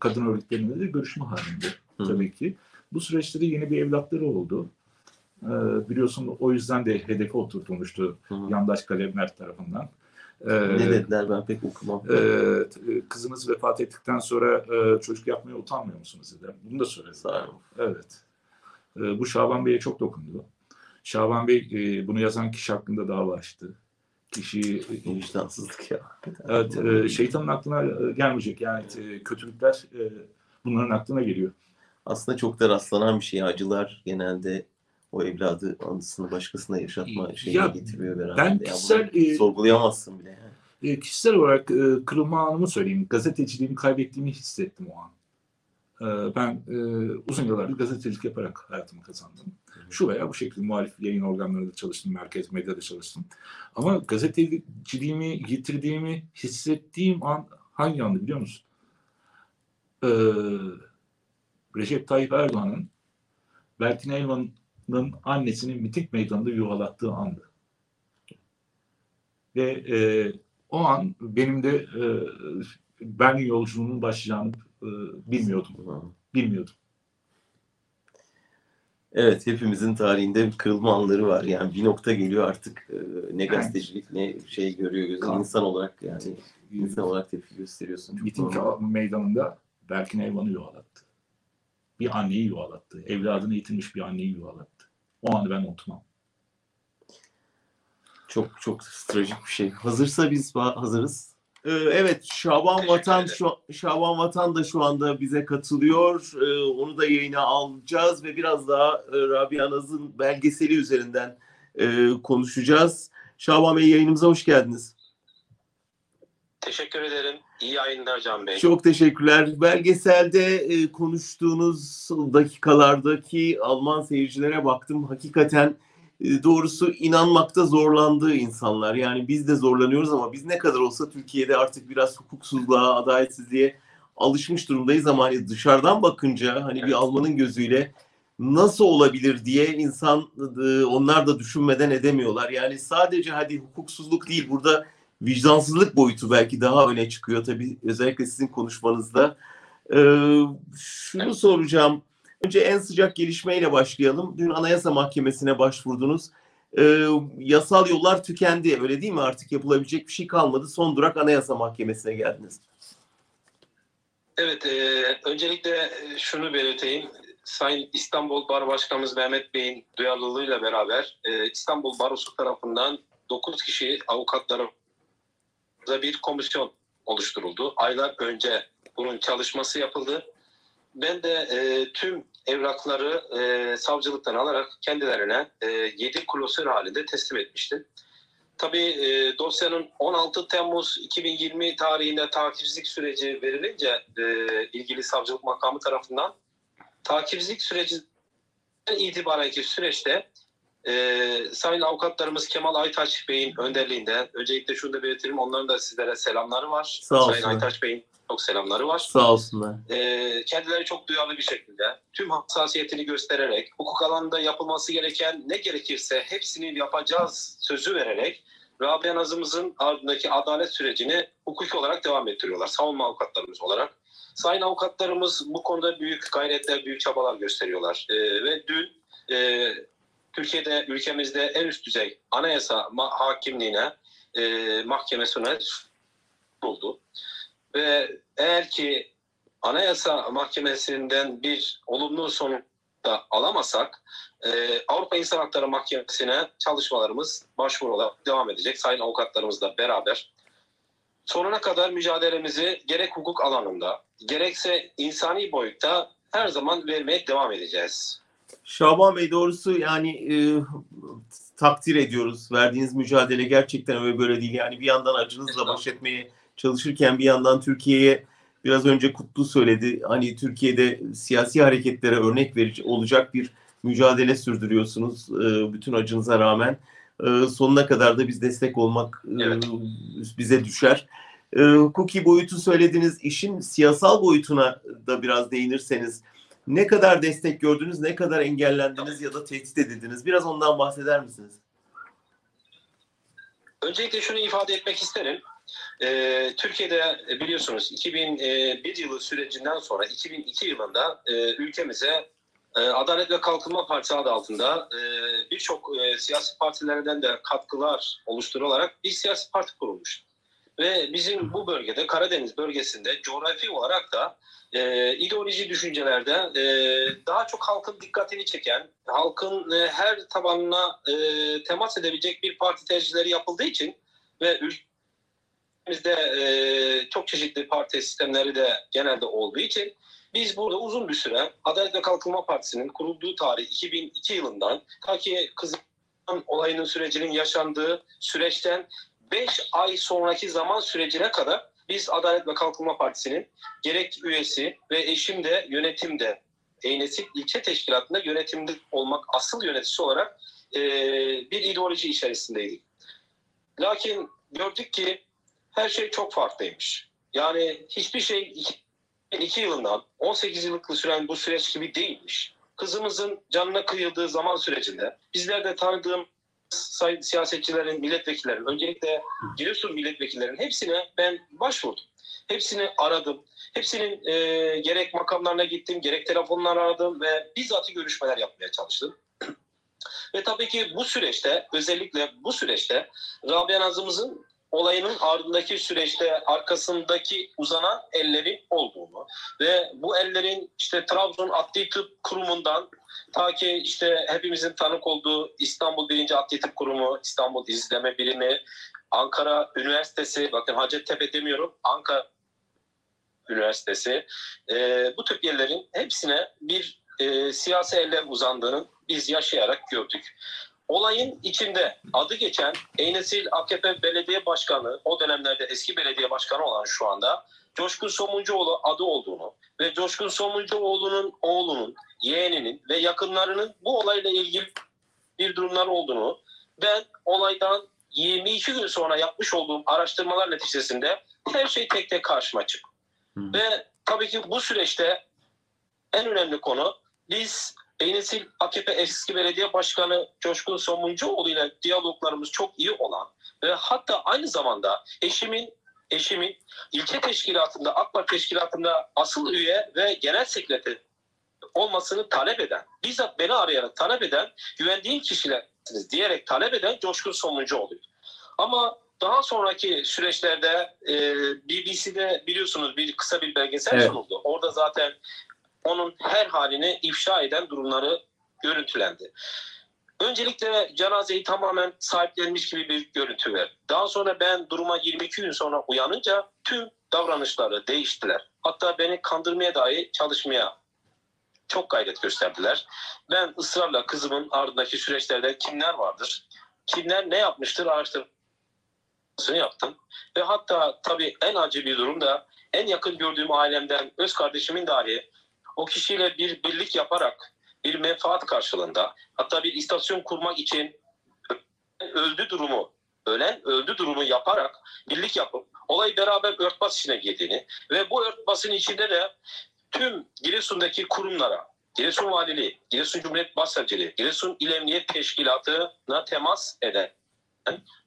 kadın örgütlerinde de görüşme halinde Hı. tabii ki. Bu süreçte de yeni bir evlatları oldu. E, biliyorsun o yüzden de hedefe oturtulmuştu Hı. yandaş kalemler tarafından. E, Ne dediler ben pek okumam. e, kızınız vefat ettikten sonra e, çocuk yapmaya utanmıyor musunuz dediler. Bunu da söylediler. Sağ olun. Evet. E, bu Şaban Bey'e çok dokundu. Şaban Bey e, bunu yazan kişi hakkında dava açtı. Kişi Ne vicdansızlık ya. evet, e, şeytanın aklına e, gelmeyecek yani e, kötülükler e, bunların aklına geliyor. Aslında çok da rastlanan bir şey. Acılar genelde o evladı anısını başkasına yaşatma şeyini Ya, getiriyor beraber. ben Ya kişisel, e, sorgulayamazsın bile yani. E, kişisel olarak e, kırılma anımı söyleyeyim. Gazeteciliğimi kaybettiğimi hissettim o an. E, ben e, uzun yıllardır gazetecilik yaparak hayatımı kazandım. Şu veya bu şekilde muhalif yayın organlarında çalıştım, merkez medyada çalıştım. Ama gazeteciliğimi yitirdiğimi hissettiğim an hangi andı biliyor musun? E, Recep Tayyip Erdoğan'ın Berkin Elvan'ın annesini miting meydanında yuvalattığı andı. Ve e, o an benim de e, ben yolculuğunun başlayacağını e, bilmiyordum. Bilmiyordum. Evet hepimizin tarihinde kırılma anları var. Yani bir nokta geliyor artık e, ne gazetecilik ne şey görüyor gözün Kan. insan olarak yani insan olarak tepki gösteriyorsun. Çok Miting meydanında Berkin Elvan'ı yuvalattı. Bir anneyi yuvalattı. Evladını yitirmiş bir anneyi yuvalattı. O anı ben unutmam. Çok çok trajik bir şey. Hazırsa biz hazırız. Ee, evet Şaban Vatan şu Şaban Vatan da şu anda bize katılıyor. Ee, onu da yayına alacağız ve biraz daha e, Rabia Naz'ın belgeseli üzerinden e, konuşacağız. Şaban Bey yayınımıza hoş geldiniz. Teşekkür ederim. İyi yayınlar Can Bey. Çok teşekkürler. Belgeselde e, konuştuğunuz dakikalardaki Alman seyircilere baktım. Hakikaten e, doğrusu inanmakta zorlandığı insanlar. Yani biz de zorlanıyoruz ama biz ne kadar olsa Türkiye'de artık biraz hukuksuzluğa, adaletsizliğe alışmış durumdayız ama hani dışarıdan bakınca hani bir Evet. Almanın gözüyle nasıl olabilir diye insan e, onlar da düşünmeden edemiyorlar. Yani sadece hadi hukuksuzluk değil burada vicdansızlık boyutu belki daha öne çıkıyor tabii özellikle sizin konuşmanızda. Ee, şunu soracağım. Önce en sıcak gelişmeyle başlayalım. Dün Anayasa Mahkemesi'ne başvurdunuz. Ee, yasal yollar tükendi öyle değil mi? Artık yapılabilecek bir şey kalmadı. Son durak Anayasa Mahkemesi'ne geldiniz. Evet, e, öncelikle e, şunu belirteyim. Sayın İstanbul Baro Başkanımız Mehmet Bey'in duyarlılığıyla beraber e, İstanbul Barosu tarafından 9 kişi avukatlarımıza bir komisyon oluşturuldu. Aylar önce bunun çalışması yapıldı. Ben de e, tüm evrakları e, savcılıktan alarak kendilerine e, 7 klasör halinde teslim etmiştim. Tabii e, dosyanın 16 Temmuz 2020 tarihinde takipsizlik süreci verilince e, ilgili savcılık makamı tarafından takipsizlik süreci itibarenki süreçte e, sayın avukatlarımız Kemal Aytaç Bey'in önderliğinde öncelikle şunu da belirtelim onların da sizlere selamları var. Sağ Sayın olsunlar. Aytaç Bey'in çok selamları var. Sağ olsunlar. Ee, kendileri çok duyarlı bir şekilde tüm hassasiyetini göstererek hukuk alanında yapılması gereken ne gerekirse hepsini yapacağız sözü vererek Rabia Nazımızın ardındaki adalet sürecini hukuki olarak devam ettiriyorlar. Savunma avukatlarımız olarak. Sayın avukatlarımız bu konuda büyük gayretler, büyük çabalar gösteriyorlar. Ee, ve dün e, Türkiye'de, ülkemizde en üst düzey anayasa hakimliğine, e, mahkemesine buldu. Ve eğer ki Anayasa Mahkemesi'nden bir olumlu sonuç da alamasak e, Avrupa İnsan Hakları Mahkemesi'ne çalışmalarımız başvuru olarak devam edecek. Sayın avukatlarımızla beraber sonuna kadar mücadelemizi gerek hukuk alanında gerekse insani boyutta her zaman vermeye devam edeceğiz. Şaban Bey doğrusu yani e, takdir ediyoruz. Verdiğiniz mücadele gerçekten öyle böyle değil. Yani bir yandan acınızla baş etmeye çalışırken bir yandan Türkiye'ye biraz önce Kutlu söyledi. Hani Türkiye'de siyasi hareketlere örnek verici olacak bir mücadele sürdürüyorsunuz e, bütün acınıza rağmen. E, sonuna kadar da biz destek olmak e, Evet. bize düşer. E, hukuki boyutu söylediniz. İşin siyasal boyutuna da biraz değinirseniz ne kadar destek gördünüz, ne kadar engellendiniz ya da tehdit edildiniz? Biraz ondan bahseder misiniz? Öncelikle şunu ifade etmek isterim. Ee, Türkiye'de e, biliyorsunuz 2001 yılı sürecinden sonra 2002 yılında e, ülkemize e, Adalet ve Kalkınma Partisi adı altında e, birçok e, siyasi partilerden de katkılar oluşturularak bir siyasi parti kurulmuş. Ve bizim bu bölgede Karadeniz bölgesinde coğrafi olarak da e, ideoloji düşüncelerde e, daha çok halkın dikkatini çeken, halkın e, her tabanına e, temas edebilecek bir parti tercihleri yapıldığı için ve ülkemizde e, çok çeşitli parti sistemleri de genelde olduğu için biz burada uzun bir süre Adalet ve Kalkınma Partisi'nin kurulduğu tarih 2002 yılından ta ki Kızılkan olayının sürecinin yaşandığı süreçten 5 ay sonraki zaman sürecine kadar biz Adalet ve Kalkınma Partisi'nin gerek üyesi ve eşim de yönetimde Eynesik ilçe teşkilatında yönetimde olmak asıl yöneticisi olarak e, bir ideoloji içerisindeydik. Lakin gördük ki her şey çok farklıymış. Yani hiçbir şey 2002 yılından 18 yıllık süren bu süreç gibi değilmiş. Kızımızın canına kıyıldığı zaman sürecinde bizler de tanıdığım sayın siyasetçilerin, milletvekillerin, öncelikle Giresun milletvekillerinin hepsine ben başvurdum. Hepsini aradım. Hepsinin e, gerek makamlarına gittim, gerek telefonlar aradım ve bizzat görüşmeler yapmaya çalıştım. ve tabii ki bu süreçte, özellikle bu süreçte Rabia Nazımızın olayının ardındaki süreçte arkasındaki uzanan ellerin olduğunu ve bu ellerin işte Trabzon Adli Tıp Kurumu'ndan ta ki işte hepimizin tanık olduğu İstanbul 1. Adli Tıp Kurumu, İstanbul İzleme Birimi, Ankara Üniversitesi, bakın Hacettepe demiyorum, Ankara Üniversitesi, e, bu tip yerlerin hepsine bir e, siyasi eller uzandığını biz yaşayarak gördük. Olayın içinde adı geçen Eynesil AKP Belediye Başkanı, o dönemlerde eski belediye başkanı olan şu anda Coşkun Somuncuoğlu adı olduğunu ve Coşkun Somuncuoğlu'nun oğlunun, yeğeninin ve yakınlarının bu olayla ilgili bir durumlar olduğunu ben olaydan 22 gün sonra yapmış olduğum araştırmalar neticesinde her şey tek tek karşıma çıktı. Hı. Ve tabii ki bu süreçte en önemli konu biz Eynesil AKP eski belediye başkanı Coşkun Somuncuoğlu ile diyaloglarımız çok iyi olan ve hatta aynı zamanda eşimin eşimin ilçe teşkilatında AK Parti teşkilatında asıl üye ve genel sekreter olmasını talep eden, bizzat beni arayarak talep eden, güvendiğim kişilersiniz diyerek talep eden Coşkun Somuncuoğlu. Ama daha sonraki süreçlerde e, BBC'de biliyorsunuz bir kısa bir belgesel Evet. sunuldu. Orada zaten onun her halini ifşa eden durumları görüntülendi. Öncelikle cenazeyi tamamen sahiplenmiş gibi bir görüntü verdi. Daha sonra ben duruma 22 gün sonra uyanınca tüm davranışları değiştiler. Hatta beni kandırmaya dahi çalışmaya çok gayret gösterdiler. Ben ısrarla kızımın ardındaki süreçlerde kimler vardır, kimler ne yapmıştır araştırmasını yaptım. Ve hatta tabii en acı bir durum da en yakın gördüğüm ailemden öz kardeşimin dahi o kişiyle bir birlik yaparak bir menfaat karşılığında hatta bir istasyon kurmak için öldü durumu ölen öldü durumu yaparak birlik yapıp olayı beraber örtbas içine girdiğini ve bu örtbasın içinde de tüm Giresun'daki kurumlara, Giresun Valiliği, Giresun Cumhuriyet Başsavcılığı, Giresun İl Emniyet Teşkilatı'na temas eden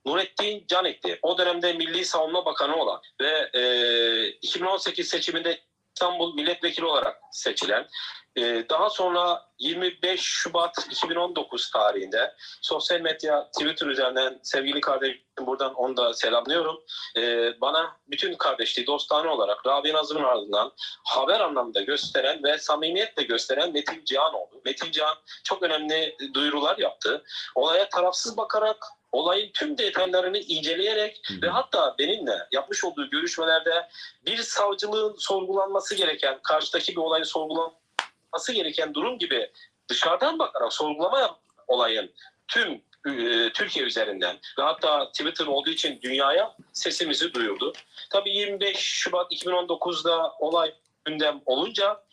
Nurettin Canik'ti. O dönemde Milli Savunma Bakanı olan ve e, 2018 seçiminde İstanbul Milletvekili olarak seçilen, e, daha sonra 25 Şubat 2019 tarihinde sosyal medya Twitter üzerinden sevgili kardeşim buradan onu da selamlıyorum. E, bana bütün kardeşliği dostane olarak Rabia Nazım'ın ardından haber anlamında gösteren ve samimiyetle gösteren Metin Cihan oldu. Metin Cihan çok önemli duyurular yaptı. Olaya tarafsız bakarak olayın tüm detaylarını inceleyerek Hı ve hatta benimle yapmış olduğu görüşmelerde bir savcılığın sorgulanması gereken, karşıdaki bir olayın sorgulanması gereken durum gibi dışarıdan bakarak sorgulama yap olayın tüm e, Türkiye üzerinden ve hatta Twitter olduğu için dünyaya sesimizi duyurdu. Tabii 25 Şubat 2019'da olay gündem olunca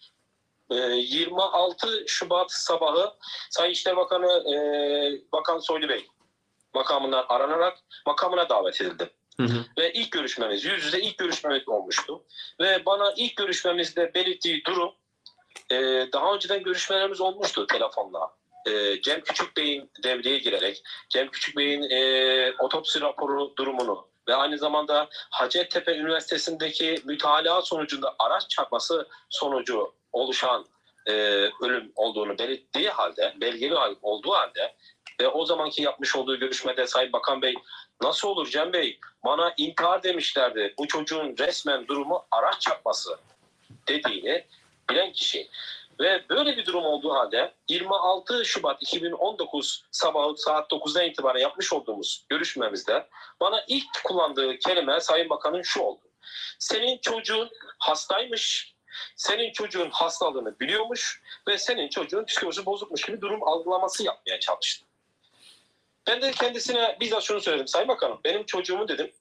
e, 26 Şubat sabahı Sayın İşleri Bakanı e, Bakan Soylu Bey makamından aranarak makamına davet edildim. Hı hı. Ve ilk görüşmemiz, yüz yüze ilk görüşmemiz olmuştu. Ve bana ilk görüşmemizde belirttiği durum, e, daha önceden görüşmelerimiz olmuştu telefonla. E, Cem Küçük Bey'in devreye girerek, Cem Küçük Bey'in e, otopsi raporu durumunu ve aynı zamanda Hacettepe Üniversitesi'ndeki mütalaa sonucunda araç çarpması sonucu oluşan e, ölüm olduğunu belirttiği halde, belgeli olduğu halde ve o zamanki yapmış olduğu görüşmede Sayın Bakan Bey nasıl olur Cem Bey bana intihar demişlerdi bu çocuğun resmen durumu araç çarpması dediğini bilen kişi. Ve böyle bir durum olduğu halde 26 Şubat 2019 sabahı saat 9'dan itibaren yapmış olduğumuz görüşmemizde bana ilk kullandığı kelime Sayın Bakan'ın şu oldu. Senin çocuğun hastaymış, senin çocuğun hastalığını biliyormuş ve senin çocuğun psikolojisi bozukmuş gibi durum algılaması yapmaya çalıştı. Ben de kendisine bizzat şunu söyledim. Sayın Bakanım benim çocuğumu dedim.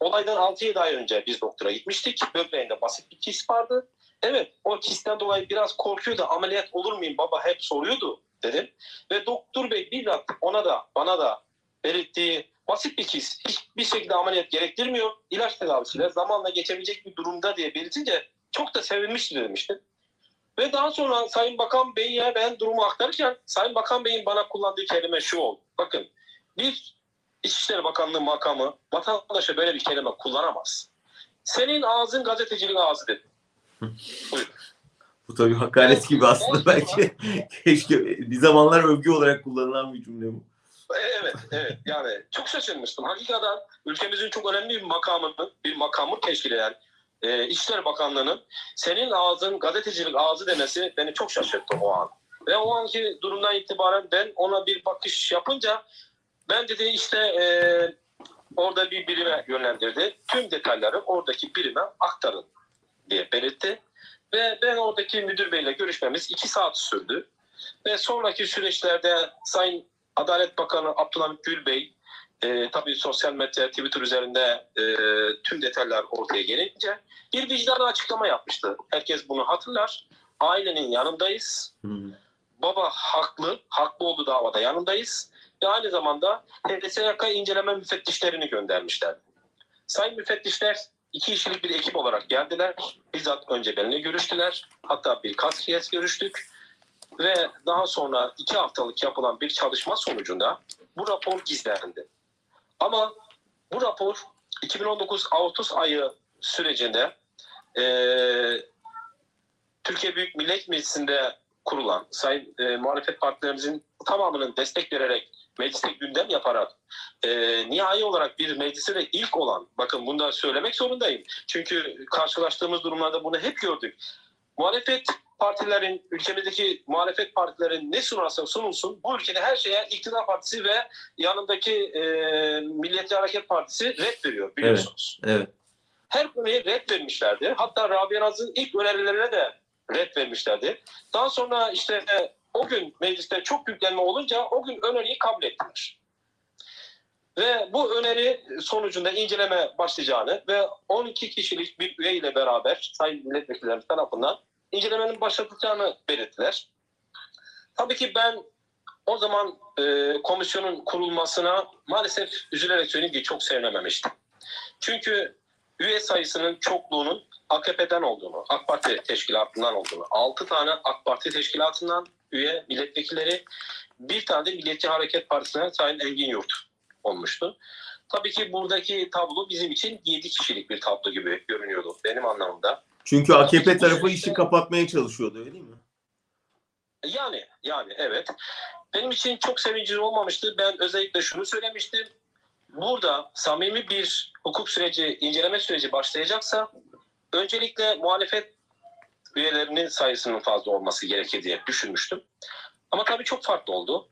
Olaydan 6-7 ay önce biz doktora gitmiştik. Böbreğinde basit bir kist vardı. Evet o kistten dolayı biraz korkuyordu. Ameliyat olur muyum baba hep soruyordu dedim. Ve doktor bey bizzat ona da bana da belirttiği basit bir kist. Hiçbir şekilde ameliyat gerektirmiyor. İlaç tedavisiyle zamanla geçebilecek bir durumda diye belirtince çok da sevinmişti demişti. Ve daha sonra Sayın Bakan Bey'e ben durumu aktarırken Sayın Bakan Bey'in bana kullandığı kelime şu oldu. Bakın bir İçişleri Bakanlığı makamı vatandaşa böyle bir kelime kullanamaz. Senin ağzın gazetecilik ağzı dedi. Bu tabii hakaret gibi aslında belki. Keşke bir zamanlar övgü olarak kullanılan bir cümle bu. E, Evet, evet. Yani çok şaşırmıştım. Hakikaten ülkemizin çok önemli bir makamının, bir makamı teşkil eden e, İçişleri Bakanlığı'nın senin ağzın gazetecilik ağzı demesi beni çok şaşırttı o an. Ve o anki durumdan itibaren ben ona bir bakış yapınca ben dedi işte e, orada bir birime yönlendirdi. Tüm detayları oradaki birime aktarın diye belirtti. Ve ben oradaki müdür beyle görüşmemiz iki saat sürdü. Ve sonraki süreçlerde Sayın Adalet Bakanı Abdülhamit Gül Bey e, tabii sosyal medya, Twitter üzerinde e, tüm detaylar ortaya gelince bir vicdan açıklama yapmıştı. Herkes bunu hatırlar. Ailenin yanındayız. Hı. Baba haklı, haklı olduğu davada yanındayız. Ve aynı zamanda TSK inceleme müfettişlerini göndermişler. Sayın müfettişler iki kişilik bir ekip olarak geldiler. Bizzat önce benimle görüştüler. Hatta birkaç kez görüştük. Ve daha sonra iki haftalık yapılan bir çalışma sonucunda bu rapor gizlendi. Ama bu rapor 2019 Ağustos ayı sürecinde eee, Türkiye Büyük Millet Meclisi'nde kurulan sayın e, muhalefet partilerimizin tamamının destek vererek mecliste gündem yaparak e, nihai olarak bir meclise de ilk olan bakın bunu da söylemek zorundayım. Çünkü karşılaştığımız durumlarda bunu hep gördük. Muhalefet partilerin, ülkemizdeki muhalefet partilerin ne sunarsa sunulsun bu ülkede her şeye iktidar partisi ve yanındaki e, Milliyetçi Hareket Partisi red veriyor biliyorsunuz. Evet. Her konuya red vermişlerdi. Hatta Rabia Naz'ın ilk önerilerine de red vermişlerdi. Daha sonra işte o gün mecliste çok yüklenme olunca o gün öneriyi kabul ettiler. Ve bu öneri sonucunda inceleme başlayacağını ve 12 kişilik bir üye ile beraber sayın milletvekillerimiz tarafından incelemenin başlatılacağını belirttiler. Tabii ki ben o zaman e, komisyonun kurulmasına maalesef üzülerek söyleyeyim ki çok sevinememiştim. Çünkü üye sayısının çokluğunun AKP'den olduğunu, AK Parti teşkilatından olduğunu, 6 tane AK Parti teşkilatından üye milletvekilleri, bir tane de Milliyetçi Hareket Partisi'nden Sayın Engin Yurt olmuştu. Tabii ki buradaki tablo bizim için 7 kişilik bir tablo gibi görünüyordu benim anlamımda. Çünkü AKP tarafı işi kapatmaya çalışıyordu öyle değil mi? Yani yani evet. Benim için çok sevinçli olmamıştı. Ben özellikle şunu söylemiştim. Burada samimi bir hukuk süreci, inceleme süreci başlayacaksa öncelikle muhalefet üyelerinin sayısının fazla olması gerekir diye düşünmüştüm. Ama tabii çok farklı oldu.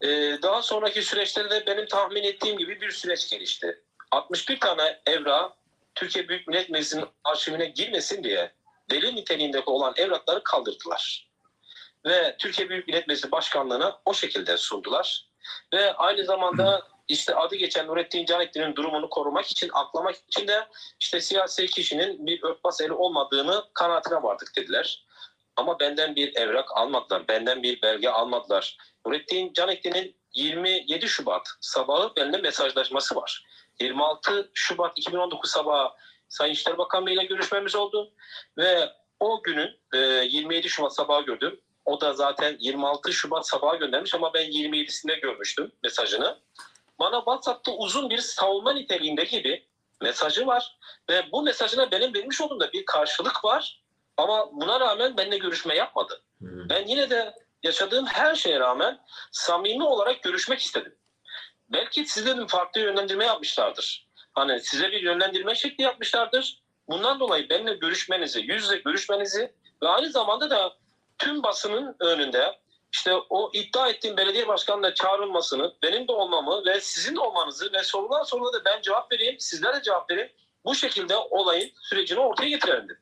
Ee, daha sonraki süreçte de benim tahmin ettiğim gibi bir süreç gelişti. 61 tane evra Türkiye Büyük Millet Meclisi'nin arşivine girmesin diye delil niteliğindeki olan evrakları kaldırdılar ve Türkiye Büyük Millet Meclisi Başkanlığı'na o şekilde sundular. Ve aynı zamanda işte adı geçen Nurettin Canekli'nin durumunu korumak için, aklamak için de işte siyasi kişinin bir örtbas eli olmadığını kanaatine vardık dediler. Ama benden bir evrak almadılar, benden bir belge almadılar. Nurettin Canekli'nin 27 Şubat sabahı benimle mesajlaşması var. 26 Şubat 2019 sabahı Sayın İşleri Bakan Bey ile görüşmemiz oldu. Ve o günün e, 27 Şubat sabahı gördüm. O da zaten 26 Şubat sabahı göndermiş ama ben 27'sinde görmüştüm mesajını. Bana WhatsApp'ta uzun bir savunma niteliğinde gibi mesajı var. Ve bu mesajına benim vermiş olduğum da bir karşılık var. Ama buna rağmen benimle görüşme yapmadı. Ben yine de yaşadığım her şeye rağmen samimi olarak görüşmek istedim. Belki size bir farklı yönlendirme yapmışlardır. Hani size bir yönlendirme şekli yapmışlardır. Bundan dolayı benimle görüşmenizi, yüz yüze görüşmenizi ve aynı zamanda da tüm basının önünde işte o iddia ettiğim belediye başkanına çağrılmasını, benim de olmamı ve sizin de olmanızı ve sorulan sorulara da ben cevap vereyim, sizler de cevap verin. Bu şekilde olayın sürecini ortaya getirelim.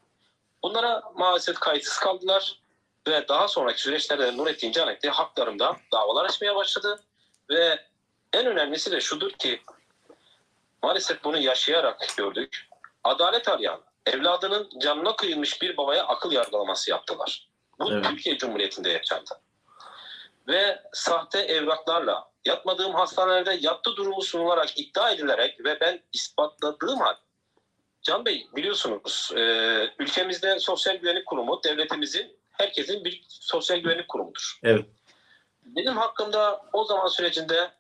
Bunlara maalesef kayıtsız kaldılar ve daha sonraki süreçlerde Nurettin Canekli haklarımda davalar açmaya başladı ve en önemlisi de şudur ki maalesef bunu yaşayarak gördük. Adalet arayan, evladının canına kıyılmış bir babaya akıl yargılaması yaptılar. Bu Evet. Türkiye Cumhuriyeti'nde yaşandı. Ve sahte evraklarla yatmadığım hastanelerde yattı durumu sunularak iddia edilerek ve ben ispatladığım halde Can Bey biliyorsunuz e, ülkemizde sosyal güvenlik kurumu devletimizin herkesin bir sosyal güvenlik kurumudur. Evet. Benim hakkımda o zaman sürecinde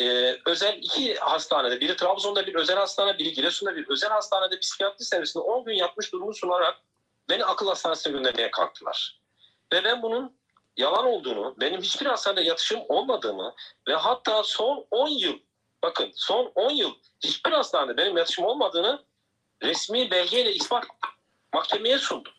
e, özel iki hastanede, biri Trabzon'da bir özel hastane, biri Giresun'da bir özel hastanede psikiyatri servisinde 10 gün yatmış durumu sunarak beni akıl hastanesine göndermeye kalktılar. Ve ben bunun yalan olduğunu, benim hiçbir hastanede yatışım olmadığını ve hatta son 10 yıl, bakın son 10 yıl hiçbir hastanede benim yatışım olmadığını resmi belgeyle ispat mahkemeye sundum.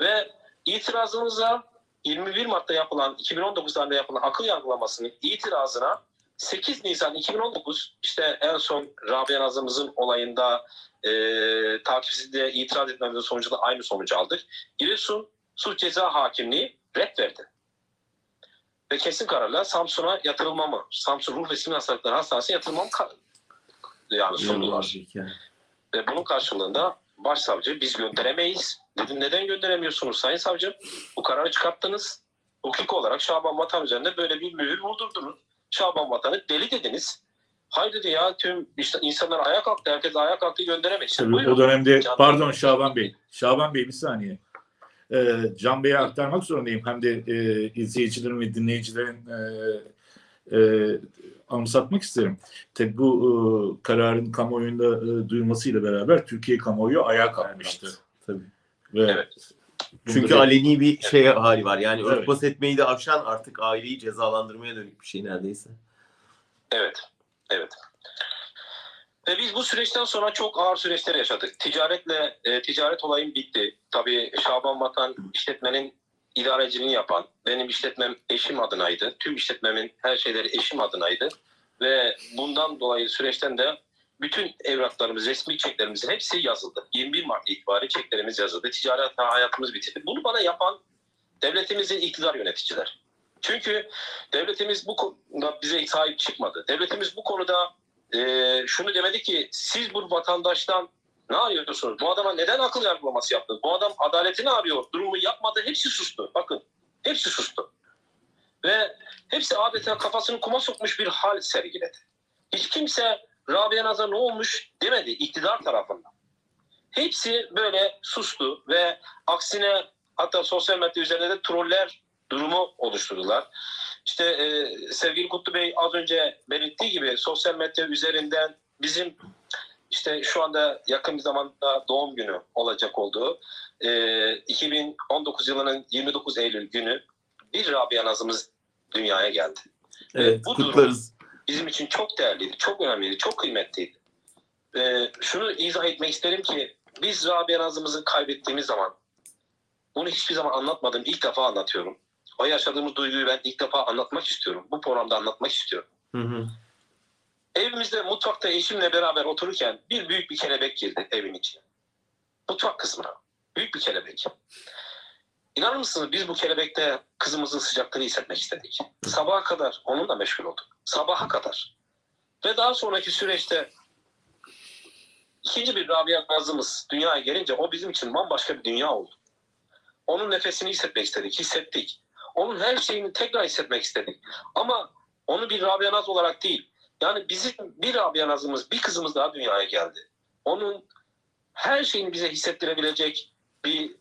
Ve itirazımıza 21 Mart'ta yapılan, 2019 tarihinde yapılan akıl yargılamasının itirazına 8 Nisan 2019 işte en son Rabia Nazımızın olayında e, takipsizliğe itiraz etmemizin sonucunda aynı sonucu aldık. Giresun Suç Ceza Hakimliği red verdi. Ve kesin kararla Samsun'a yatırılmamı, Samsun Ruh ve Sinir Hastalıkları Hastanesi'ne yatırılmamı yani sundular. Ve bunun karşılığında başsavcı biz gönderemeyiz. Dedim neden gönderemiyorsunuz sayın savcım? Bu kararı çıkarttınız. Hukuk olarak Şaban Vatan üzerinde böyle bir mühür vurdurdunuz. Şaban Vatan'ı deli dediniz. Hayır dedi ya tüm işte insanlar ayağa kalktı. Herkes ayağa kalktı gönderemeyiz. İşte o dönemde pardon. Şaban Bey. Şaban Bey bir saniye. Ee, Can Bey'e aktarmak zorundayım. Hem de e, izleyicilerin ve dinleyicilerin e, e, anımsatmak isterim. Tabii bu e, kararın kamuoyunda e, duyulmasıyla beraber Türkiye kamuoyu ayağa kalkmıştı. Tabii. Ve Evet. Çünkü da- aleni bir şey hali var. Yani Evet. örtbas etmeyi de aşan artık aileyi cezalandırmaya dönük bir şey neredeyse. Evet. Evet. Ve biz bu süreçten sonra çok ağır süreçler yaşadık. Ticaretle, e, ticaret olayım bitti. Tabii Şaban Vatan işletmenin idareciliğini yapan, benim işletmem eşim adınaydı. Tüm işletmemin her şeyleri eşim adınaydı. Ve bundan dolayı süreçten de bütün evraklarımız, resmi çeklerimizin hepsi yazıldı. 21 Mart itibariyle çeklerimiz yazıldı. Ticaret hayatımız bitirdi. Bunu bana yapan devletimizin iktidar yöneticileri. Çünkü devletimiz bu konuda bize sahip çıkmadı. Devletimiz bu konuda e, şunu demedi ki siz bu vatandaştan ne arıyorsunuz? Bu adama neden akıl yargılaması yaptınız? Bu adam adaletini arıyor. Durumu yapmadı. Hepsi sustu. Bakın hepsi sustu. Ve hepsi adeta kafasını kuma sokmuş bir hal sergiledi. Hiç kimse Rabia Naz'a ne olmuş demedi iktidar tarafından. Hepsi böyle sustu ve aksine hatta sosyal medya üzerinde de troller durumu oluşturdular. İşte e, sevgili Kutlu Bey az önce belirttiği gibi sosyal medya üzerinden bizim işte şu anda yakın bir zamanda doğum günü olacak olduğu e, 2019 yılının 29 Eylül günü bir Rabia Nazımız dünyaya geldi. Evet, bu durum- kutlarız. Bizim için çok değerliydi, çok önemliydi, çok kıymetliydi. E, şunu izah etmek isterim ki biz Rabia Nazımızı kaybettiğimiz zaman bunu hiçbir zaman anlatmadım, ilk defa anlatıyorum. O yaşadığımız duyguyu ben ilk defa anlatmak istiyorum. Bu programda anlatmak istiyorum. Hı hı. Evimizde mutfakta eşimle beraber otururken bir büyük bir kelebek girdi evin içine. Mutfak kısmına. Büyük bir kelebek. İnanır mısınız biz bu kelebekte kızımızın sıcaklığını hissetmek istedik. Sabaha kadar onunla meşgul olduk. Sabaha kadar. Ve daha sonraki süreçte ikinci bir Rabia Nazımız dünyaya gelince o bizim için bambaşka bir dünya oldu. Onun nefesini hissetmek istedik, hissettik. Onun her şeyini tekrar hissetmek istedik. Ama onu bir Rabia Naz olarak değil, yani bizim bir Rabia Nazımız, bir kızımız daha dünyaya geldi. Onun her şeyini bize hissettirebilecek bir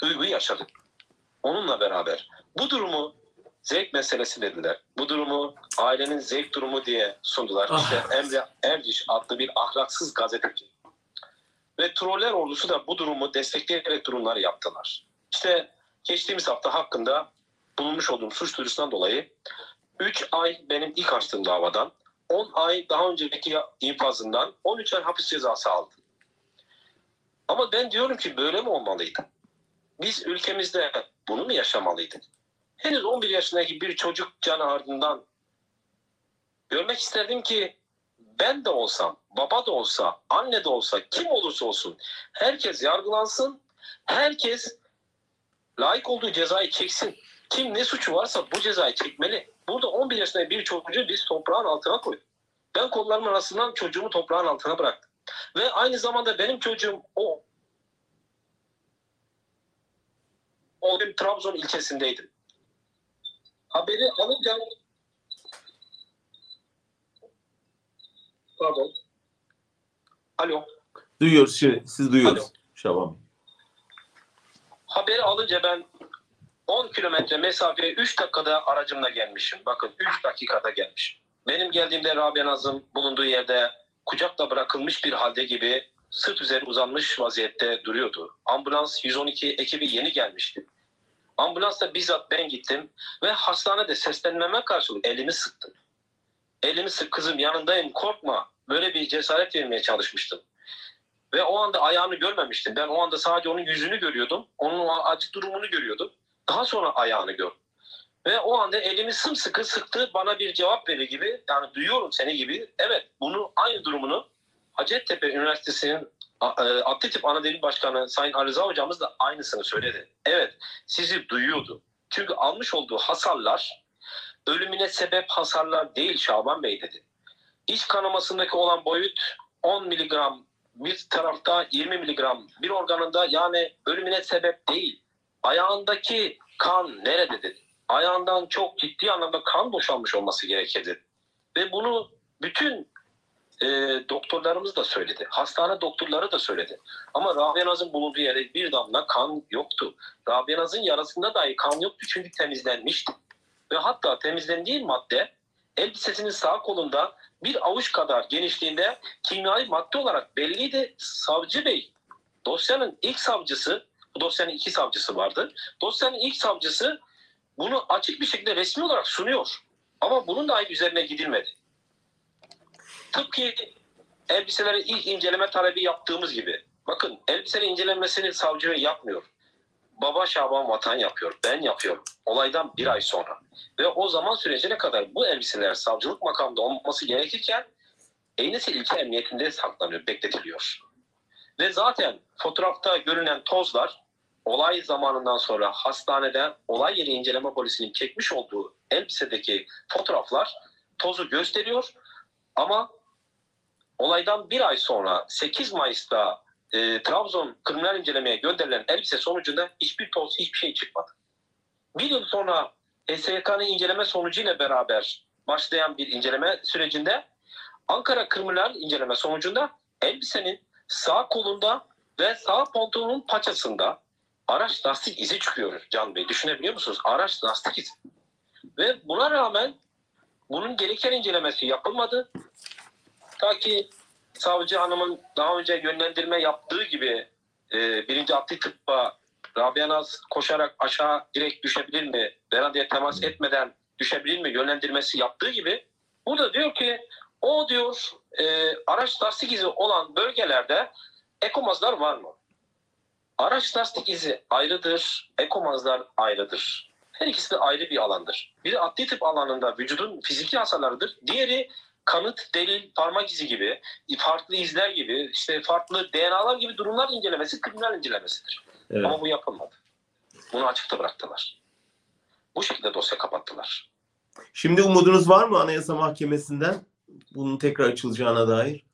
duyguyu yaşadık. Onunla beraber. Bu durumu zevk meselesi dediler. Bu durumu ailenin zevk durumu diye sundular. Ah. İşte Emre Erciş adlı bir ahlaksız gazeteci. Ve troller ordusu da bu durumu destekleyerek durumlar yaptılar. İşte geçtiğimiz hafta hakkında bulunmuş olduğum suç duyurusundan dolayı 3 ay benim ilk açtığım davadan, 10 ay daha önceki infazından 13 ay hapis cezası aldı. Ama ben diyorum ki böyle mi olmalıydı? Biz ülkemizde bunu mu yaşamalıydık? Henüz 11 yaşındaki bir çocuk canı ardından görmek isterdim ki ben de olsam, baba da olsa, anne de olsa, kim olursa olsun herkes yargılansın, herkes layık olduğu cezayı çeksin. Kim ne suçu varsa bu cezayı çekmeli. Burada 11 yaşında bir çocuğu biz toprağın altına koyduk. Ben kollarımın arasından çocuğumu toprağın altına bıraktım. Ve aynı zamanda benim çocuğum o o gün Trabzon ilçesindeydim. Haberi alınca Pardon. Alo. Duyuyoruz, şey, siz duyuyoruz. Şaban Bey. Haberi alınca ben 10 kilometre mesafeye 3 dakikada aracımla gelmişim. Bakın 3 dakikada gelmişim. Benim geldiğimde Rabia Nazım bulunduğu yerde kucakla bırakılmış bir halde gibi sırt üzeri uzanmış vaziyette duruyordu. Ambulans 112 ekibi yeni gelmişti. Ambulansla bizzat ben gittim ve hastanede seslenmeme karşılık elimi sıktım. Elimi sık kızım yanındayım korkma. Böyle bir cesaret vermeye çalışmıştım. Ve o anda ayağını görmemiştim. Ben o anda sadece onun yüzünü görüyordum. Onun acı durumunu görüyordum. Daha sonra ayağını gördüm. Ve o anda elimi sımsıkı sıktı bana bir cevap verir gibi. Yani duyuyorum seni gibi. Evet bunu aynı durumunu Hacettepe Üniversitesi'nin e, Adli Tıp Anadolu Başkanı Sayın Ali Rıza hocamız da aynısını söyledi. Evet sizi duyuyordu. Çünkü almış olduğu hasarlar ölümüne sebep hasarlar değil Şaban Bey dedi. İç kanamasındaki olan boyut 10 miligram bir tarafta 20 miligram bir organında yani ölümüne sebep değil. Ayağındaki kan nerede dedi. Ayağından çok ciddi anlamda kan boşalmış olması gerekirdi. Ve bunu bütün e, doktorlarımız da söyledi. Hastane doktorları da söyledi. Ama Rabia Naz'ın bulunduğu yerde bir damla kan yoktu. Rabia Naz'ın yarasında dahi kan yoktu çünkü temizlenmişti. Ve hatta temizlendiği madde elbisesinin sağ kolunda bir avuç kadar genişliğinde kimyai madde olarak belliydi. Savcı Bey, dosyanın ilk savcısı, bu dosyanın iki savcısı vardı. Dosyanın ilk savcısı bunu açık bir şekilde resmi olarak sunuyor. Ama bunun dahi üzerine gidilmedi. Tıpkı elbiseleri ilk inceleme talebi yaptığımız gibi. Bakın elbisenin incelenmesini savcı Bey yapmıyor. Baba Şaban Vatan yapıyor. Ben yapıyorum. Olaydan bir ay sonra. Ve o zaman sürecine kadar bu elbiseler savcılık makamında olması gerekirken Eynesil İlçe Emniyetinde saklanıyor, bekletiliyor. Ve zaten fotoğrafta görünen tozlar olay zamanından sonra hastanede olay yeri inceleme polisinin çekmiş olduğu elbisedeki fotoğraflar tozu gösteriyor. Ama olaydan bir ay sonra 8 Mayıs'ta e, Trabzon kriminal incelemeye gönderilen elbise sonucunda hiçbir toz, hiçbir şey çıkmadı. Bir yıl sonra HSYK'nın inceleme sonucuyla beraber başlayan bir inceleme sürecinde Ankara Kırmızılar inceleme sonucunda elbisenin sağ kolunda ve sağ pantolonun paçasında araç lastik izi çıkıyor Can Bey. Düşünebiliyor musunuz? Araç lastik izi. Ve buna rağmen bunun gereken incelemesi yapılmadı. Ta ki savcı hanımın daha önce yönlendirme yaptığı gibi e, birinci adli tıbba Rabia Naz koşarak aşağı direkt düşebilir mi? Beradeye temas etmeden düşebilir mi? Yönlendirmesi yaptığı gibi burada diyor ki o diyor e, araç lastik izi olan bölgelerde ekomazlar var mı? Araç lastik izi ayrıdır, ekomazlar ayrıdır. Her ikisi de ayrı bir alandır. Biri adli tıp alanında vücudun fiziki hasarlarıdır. Diğeri kanıt, delil, parmak izi gibi, farklı izler gibi, işte farklı DNA'lar gibi durumlar incelemesi kriminal incelemesidir. Evet. Ama bu yapılmadı. Bunu açıkta bıraktılar. Bu şekilde dosya kapattılar. Şimdi umudunuz var mı Anayasa Mahkemesi'nden bunun tekrar açılacağına dair?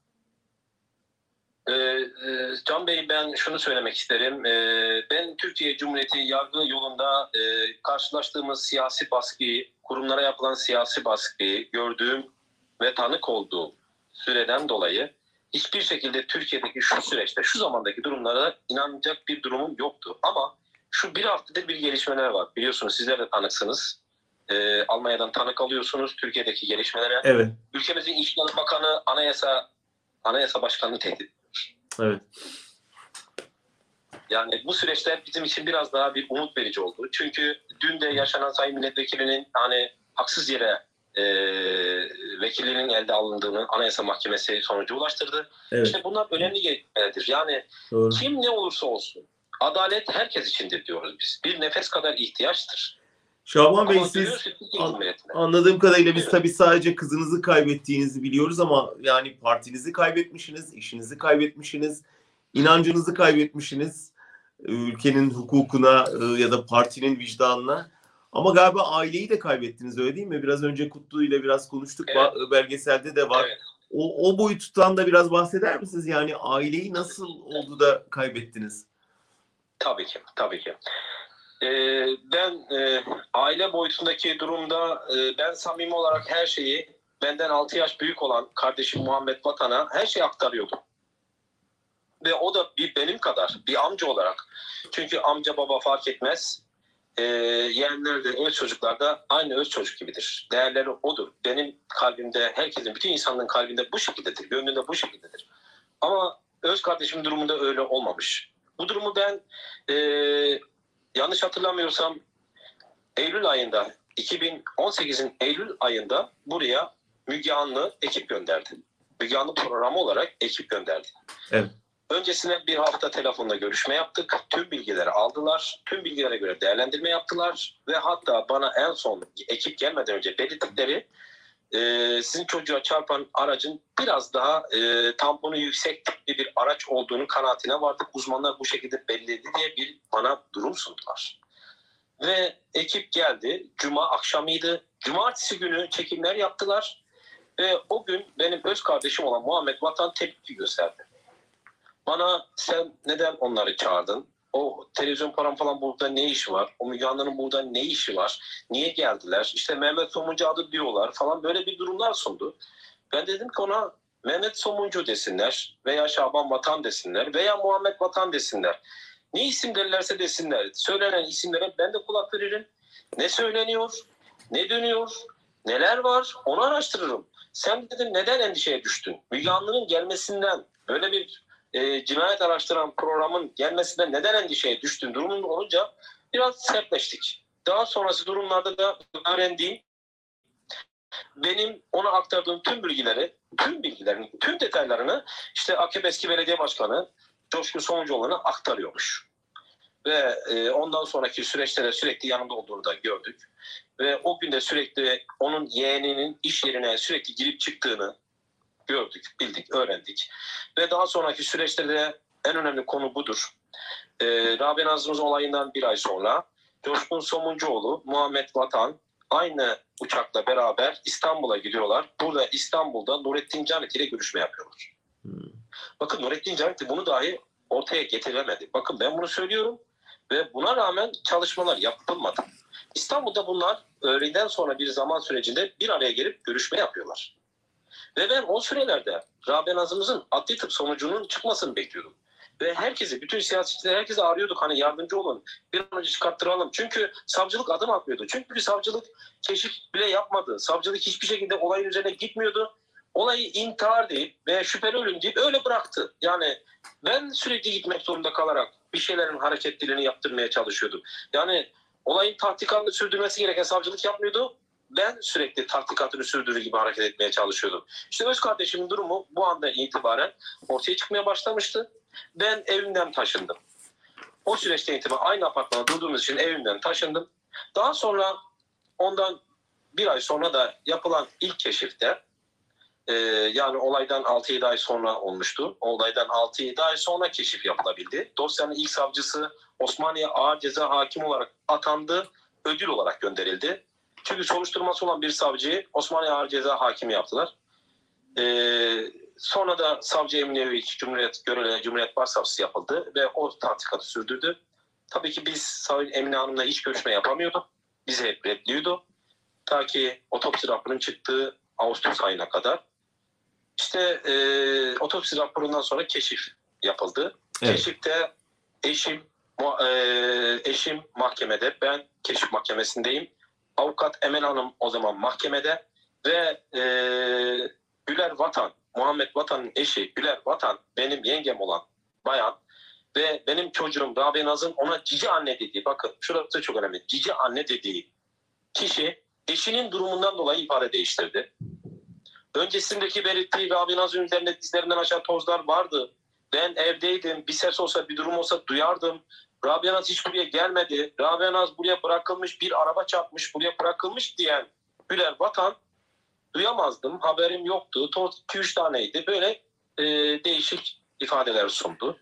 Ee, e, Can Bey ben şunu söylemek isterim. Ee, ben Türkiye Cumhuriyeti yargı yolunda e, karşılaştığımız siyasi baskıyı, kurumlara yapılan siyasi baskıyı gördüğüm ve tanık olduğum süreden dolayı hiçbir şekilde Türkiye'deki şu süreçte, şu zamandaki durumlara inanacak bir durumum yoktu. Ama şu bir haftadır bir gelişmeler var. Biliyorsunuz sizler de tanıksınız. Ee, Almanya'dan tanık alıyorsunuz Türkiye'deki gelişmelere. Evet. Ülkemizin İşleri Bakanı Anayasa Anayasa Başkanı'nı tehdit Evet. Yani bu süreçler bizim için biraz daha bir umut verici oldu. Çünkü dün de yaşanan Sayın Milletvekilinin hani haksız yere e, vekilinin elde alındığını Anayasa Mahkemesi sonucu ulaştırdı. Evet. İşte bunlar önemli gelişmelerdir. Yani Doğru. kim ne olursa olsun adalet herkes içindir diyoruz biz. Bir nefes kadar ihtiyaçtır. Şaban Bey siz an-. Anladığım kadarıyla biz tabii sadece kızınızı kaybettiğinizi biliyoruz ama yani partinizi kaybetmişsiniz, işinizi kaybetmişsiniz, inancınızı kaybetmişsiniz, e, ülkenin hukukuna e, ya da partinin vicdanına. Ama galiba aileyi de kaybettiniz öyle değil mi? Biraz önce Kutlu ile biraz konuştuk. Evet. Belgeselde de var. Evet. O, o boyuttan da biraz bahseder misiniz? Yani aileyi nasıl oldu da kaybettiniz? Tabii ki, tabii ki. Ee, ben e, aile boyutundaki durumda e, ben samimi olarak her şeyi benden 6 yaş büyük olan kardeşim Muhammed Vatan'a her şeyi aktarıyordum. Ve o da bir benim kadar bir amca olarak. Çünkü amca baba fark etmez. Ee, yeğenler de öz çocuklar da aynı öz çocuk gibidir. Değerleri odur. Benim kalbimde, herkesin, bütün insanların kalbinde bu şekildedir. Gönlünde bu şekildedir. Ama öz kardeşim durumunda öyle olmamış. Bu durumu ben e, yanlış hatırlamıyorsam Eylül ayında 2018'in Eylül ayında buraya Müge Anlı ekip gönderdi. Müge Anlı programı olarak ekip gönderdi. Evet. Öncesine bir hafta telefonla görüşme yaptık. Tüm bilgileri aldılar. Tüm bilgilere göre değerlendirme yaptılar. Ve hatta bana en son ekip gelmeden önce belirttikleri e, sizin çocuğa çarpan aracın biraz daha e, tamponu yüksek tipli bir araç olduğunu kanaatine vardık. Uzmanlar bu şekilde belledi diye bir bana durum sundular. Ve ekip geldi. Cuma akşamıydı. Cumartesi günü çekimler yaptılar. Ve o gün benim öz kardeşim olan Muhammed Vatan tepki gösterdi. Bana sen neden onları çağırdın? O televizyon param falan burada ne işi var? O Müge burada ne işi var? Niye geldiler? İşte Mehmet Somuncu adı diyorlar falan böyle bir durumlar sundu. Ben dedim ki ona Mehmet Somuncu desinler veya Şaban Vatan desinler veya Muhammed Vatan desinler. Ne isim derlerse desinler. Söylenen isimlere ben de kulak veririm. Ne söyleniyor? Ne dönüyor? Neler var? Onu araştırırım. Sen dedim neden endişeye düştün? Müge gelmesinden böyle bir e, cinayet araştıran programın gelmesinden neden endişeye düştün durumunda olunca biraz sertleştik. Daha sonrası durumlarda da öğrendiğim benim ona aktardığım tüm bilgileri, tüm bilgilerin, tüm detaylarını işte AKP eski belediye başkanı Coşkun Somuncuoğlu'na aktarıyormuş. Ve e, ondan sonraki süreçte de sürekli yanında olduğunu da gördük. Ve o gün de sürekli onun yeğeninin iş yerine sürekli girip çıktığını gördük, bildik, öğrendik. Ve daha sonraki süreçte de en önemli konu budur. E, Rabia Nazımız olayından bir ay sonra Coşkun Somuncuoğlu, Muhammed Vatan aynı uçakla beraber İstanbul'a gidiyorlar. Burada İstanbul'da Nurettin Canet ile görüşme yapıyorlar. Hmm. Bakın Nurettin Canet bunu dahi ortaya getiremedi. Bakın ben bunu söylüyorum ve buna rağmen çalışmalar yapılmadı. İstanbul'da bunlar öğleden sonra bir zaman sürecinde bir araya gelip görüşme yapıyorlar. Ve ben o sürelerde Rabia Nazımızın adli tıp sonucunun çıkmasını bekliyordum. Ve herkesi, bütün siyasetçileri herkese arıyorduk. Hani yardımcı olun, bir an önce çıkarttıralım. Çünkü savcılık adım atmıyordu. Çünkü savcılık keşif bile yapmadı. Savcılık hiçbir şekilde olayın üzerine gitmiyordu. Olayı intihar deyip ve şüpheli ölüm deyip öyle bıraktı. Yani ben sürekli gitmek zorunda kalarak bir şeylerin hareketliliğini yaptırmaya çalışıyordum. Yani olayın tahkikatını sürdürmesi gereken savcılık yapmıyordu. Ben sürekli tahkikatını sürdürür gibi hareket etmeye çalışıyordum. İşte öz kardeşimin durumu bu anda itibaren ortaya çıkmaya başlamıştı. Ben evimden taşındım. O süreçte itibaren aynı apartmanda durduğumuz için evimden taşındım. Daha sonra ondan bir ay sonra da yapılan ilk keşifte e, yani olaydan 6-7 ay sonra olmuştu. Olaydan 6-7 ay sonra keşif yapılabildi. Dosyanın ilk savcısı Osmaniye Ağır Ceza Hakimi olarak atandı. Ödül olarak gönderildi. Çünkü soruşturması olan bir savcıyı Osmaniye Ağır Ceza Hakimi yaptılar. Ee, sonra da savcı Eminevi Cumhuriyet Görele Cumhuriyet Başsavcısı yapıldı ve o tahkikatı sürdürdü. Tabii ki biz Sayın Emine Hanım'la hiç görüşme yapamıyorduk. Bizi hep reddiyordu. Ta ki otopsi raporunun çıktığı Ağustos ayına kadar. İşte e, otopsi raporundan sonra keşif yapıldı. Evet. Keşifte eşim e, eşim mahkemede, ben keşif mahkemesindeyim. Avukat Emel Hanım o zaman mahkemede ve e, Güler Vatan, Muhammed Vatan'ın eşi Güler Vatan benim yengem olan bayan ve benim çocuğum Rabia Naz'ın ona cici anne dediği, bakın şurası çok önemli, cici anne dediği kişi eşinin durumundan dolayı ifade değiştirdi. Öncesindeki belirttiği Rabia Naz'ın üzerinde dizlerinden aşağı tozlar vardı. Ben evdeydim, bir ses olsa, bir durum olsa duyardım. Rabia Naz hiç buraya gelmedi. Rabia Naz buraya bırakılmış, bir araba çarpmış, buraya bırakılmış diyen Güler Vatan duyamazdım. Haberim yoktu. Toz 2-3 taneydi. Böyle e, değişik ifadeler sundu.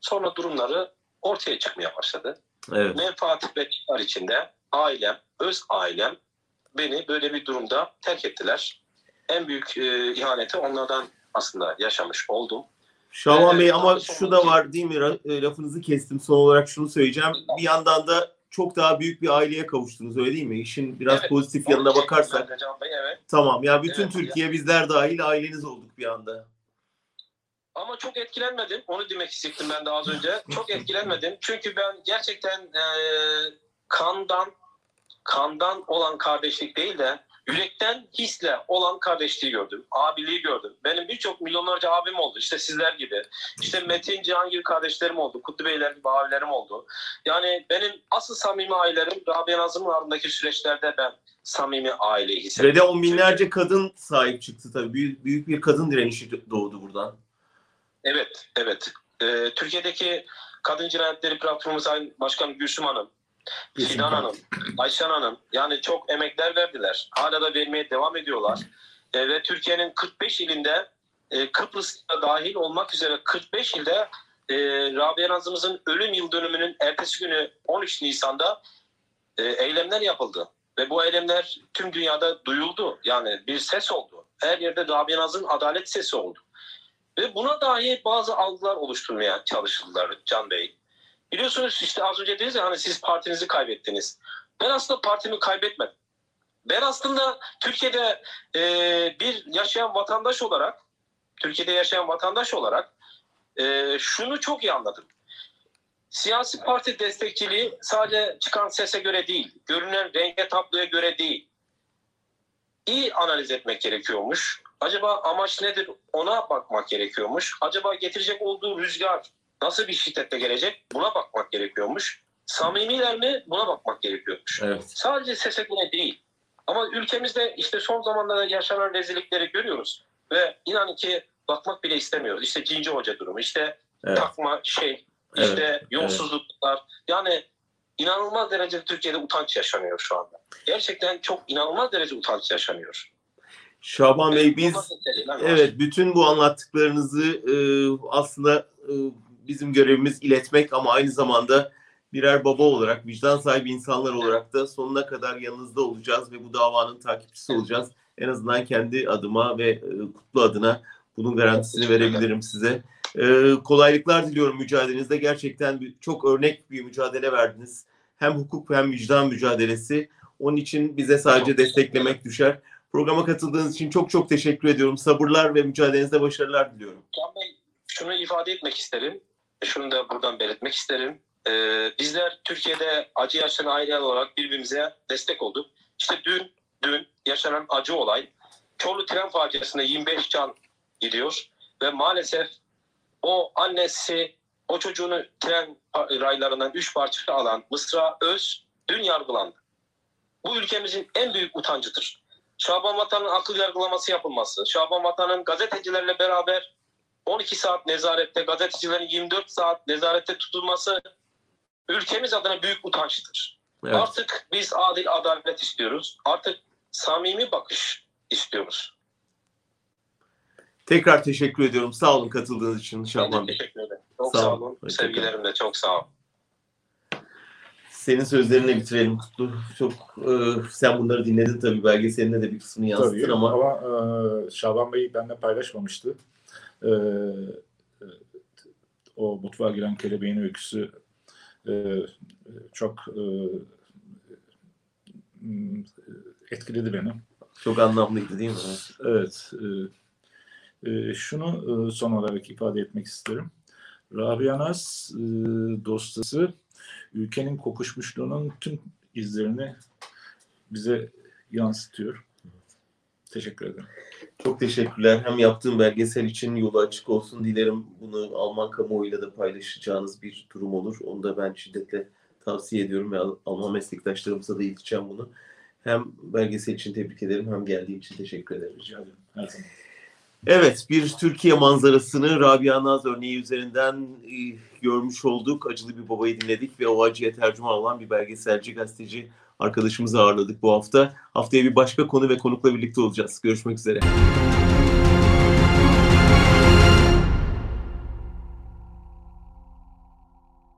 Sonra durumları ortaya çıkmaya başladı. Evet. Menfaat ve çıkar içinde ailem, öz ailem beni böyle bir durumda terk ettiler. En büyük e, ihaneti onlardan aslında yaşamış oldum. Şaban Bey ama şu da var değil mi? E, Lafınızı kestim. Son olarak şunu söyleyeceğim. Bir yandan da çok daha büyük bir aileye kavuştunuz öyle değil mi? İşin biraz Evet, pozitif yanına bakarsak. ben de Can Bey, evet. Tamam. Ya bütün Evet, Türkiye bizler dahil aileniz olduk bir anda. Ama çok etkilenmedim. Onu demek istedim ben de az önce. Çok etkilenmedim. Çünkü ben gerçekten e, kandan kandan olan kardeşlik değil de yürekten hisle olan kardeşliği gördüm. Abiliği gördüm. Benim birçok milyonlarca abim oldu. İşte sizler gibi. İşte Metin Cihan gibi kardeşlerim oldu. Kutlu Beyler gibi abilerim oldu. Yani benim asıl samimi ailelerim Rabia Nazım'ın ardındaki süreçlerde ben samimi aileyi hissettim. Ve de on binlerce kadın sahip çıktı tabii. Büyük, büyük bir kadın direnişi doğdu buradan. Evet, evet. Ee, Türkiye'deki Kadın Cinayetleri Platformu Sayın Başkanı Gülsüm Hanım, Fidan Hanım, Ayşen Hanım yani çok emekler verdiler. Hala da vermeye devam ediyorlar. Ee, ve Türkiye'nin 45 ilinde e, Kıbrıs'ta dahil olmak üzere 45 ilde e, Rabia Nazımızın ölüm yıl dönümünün ertesi günü 13 Nisan'da e, eylemler yapıldı. Ve bu eylemler tüm dünyada duyuldu. Yani bir ses oldu. Her yerde Rabia Naz'ın adalet sesi oldu. Ve buna dair bazı algılar oluşturmaya çalışıldılar Can Bey. Biliyorsunuz işte az önce dediniz ya hani siz partinizi kaybettiniz. Ben aslında partimi kaybetmedim. Ben aslında Türkiye'de e, bir yaşayan vatandaş olarak, Türkiye'de yaşayan vatandaş olarak e, şunu çok iyi anladım. Siyasi parti destekçiliği sadece çıkan sese göre değil, görünen renge tabloya göre değil. İyi analiz etmek gerekiyormuş. Acaba amaç nedir ona bakmak gerekiyormuş. Acaba getirecek olduğu rüzgar nasıl bir şiddetle gelecek buna bakmak gerekiyormuş. Samimiler mi buna bakmak gerekiyormuş. Evet. Sadece sese göre değil. Ama ülkemizde işte son zamanlarda yaşanan rezillikleri görüyoruz. Ve inanın ki bakmak bile istemiyoruz. İşte Cinci Hoca durumu, işte Evet. takma şey, işte yolsuzluklar. Yani inanılmaz derecede Türkiye'de utanç yaşanıyor şu anda. Gerçekten çok inanılmaz derece utanç yaşanıyor. Şaban Bey biz. Evet, bütün bu anlattıklarınızı e, aslında e, bizim görevimiz iletmek ama aynı zamanda birer baba olarak, vicdan sahibi insanlar olarak da sonuna kadar yanınızda olacağız ve bu davanın takipçisi olacağız. En azından kendi adıma ve e, Kutlu adına bunun garantisini verebilirim size. E, kolaylıklar diliyorum mücadelenizde. Gerçekten bir, çok örnek bir mücadele verdiniz. hem hukuk hem vicdan mücadelesi. Onun için bize sadece desteklemek düşer. Programa katıldığınız için çok çok teşekkür ediyorum. Sabırlar ve mücadelenizde başarılar diliyorum. Can Bey, şunu ifade etmek isterim. Şunu da buradan belirtmek isterim. Ee, bizler Türkiye'de acı yaşayan aileler olarak birbirimize destek olduk. İşte dün dün yaşanan acı olay Çorlu tren faciasında 25 can gidiyor ve maalesef o annesi o çocuğunu tren raylarından 3 parça alan Mısra Öz dün yargılandı. Bu ülkemizin en büyük utancıdır. Şaban Vatan'ın akıl yargılaması yapılması, Şaban Vatan'ın gazetecilerle beraber 12 saat nezarette, gazetecilerin 24 saat nezarette tutulması ülkemiz adına büyük utançtır. Evet. Artık biz adil adalet istiyoruz. Artık samimi bakış istiyoruz. Tekrar teşekkür ediyorum. Sağ olun katıldığınız için de Bey. teşekkür ederim. Çok Sağ sağ, olun. olun. Hoşçakalın. Sevgilerim de çok sağ olun. Senin sözlerinle bitirelim Kutlu. Çok e, sen bunları dinledin tabii belgeselinde de bir kısmını yansıttın Tabii ama ama e, Şaban Bey benimle paylaşmamıştı. E, o mutfağa giren kelebeğin öyküsü e, çok e, etkiledi beni. çok anlamlıydı değil mi? Evet. e, e, şunu e, son olarak ifade etmek isterim. Rabia Naz e, dosyası ülkenin kokuşmuşluğunun tüm izlerini bize yansıtıyor. Teşekkür ederim. Çok teşekkürler. Hem yaptığım belgesel için yolu açık olsun. Dilerim bunu Alman kamuoyuyla da paylaşacağınız bir durum olur. Onu da ben şiddetle tavsiye ediyorum ve Al- Alman meslektaşlarımıza da ileteceğim bunu. Hem belgesel için tebrik ederim hem geldiğim için teşekkür ederim. Rica ederim. Evet, bir Türkiye manzarasını Rabia Naz örneği üzerinden e, görmüş olduk. Acılı bir babayı dinledik ve o acıya tercüman olan bir belgeselci, gazeteci arkadaşımızı ağırladık bu hafta. Haftaya bir başka konu ve konukla birlikte olacağız. Görüşmek üzere.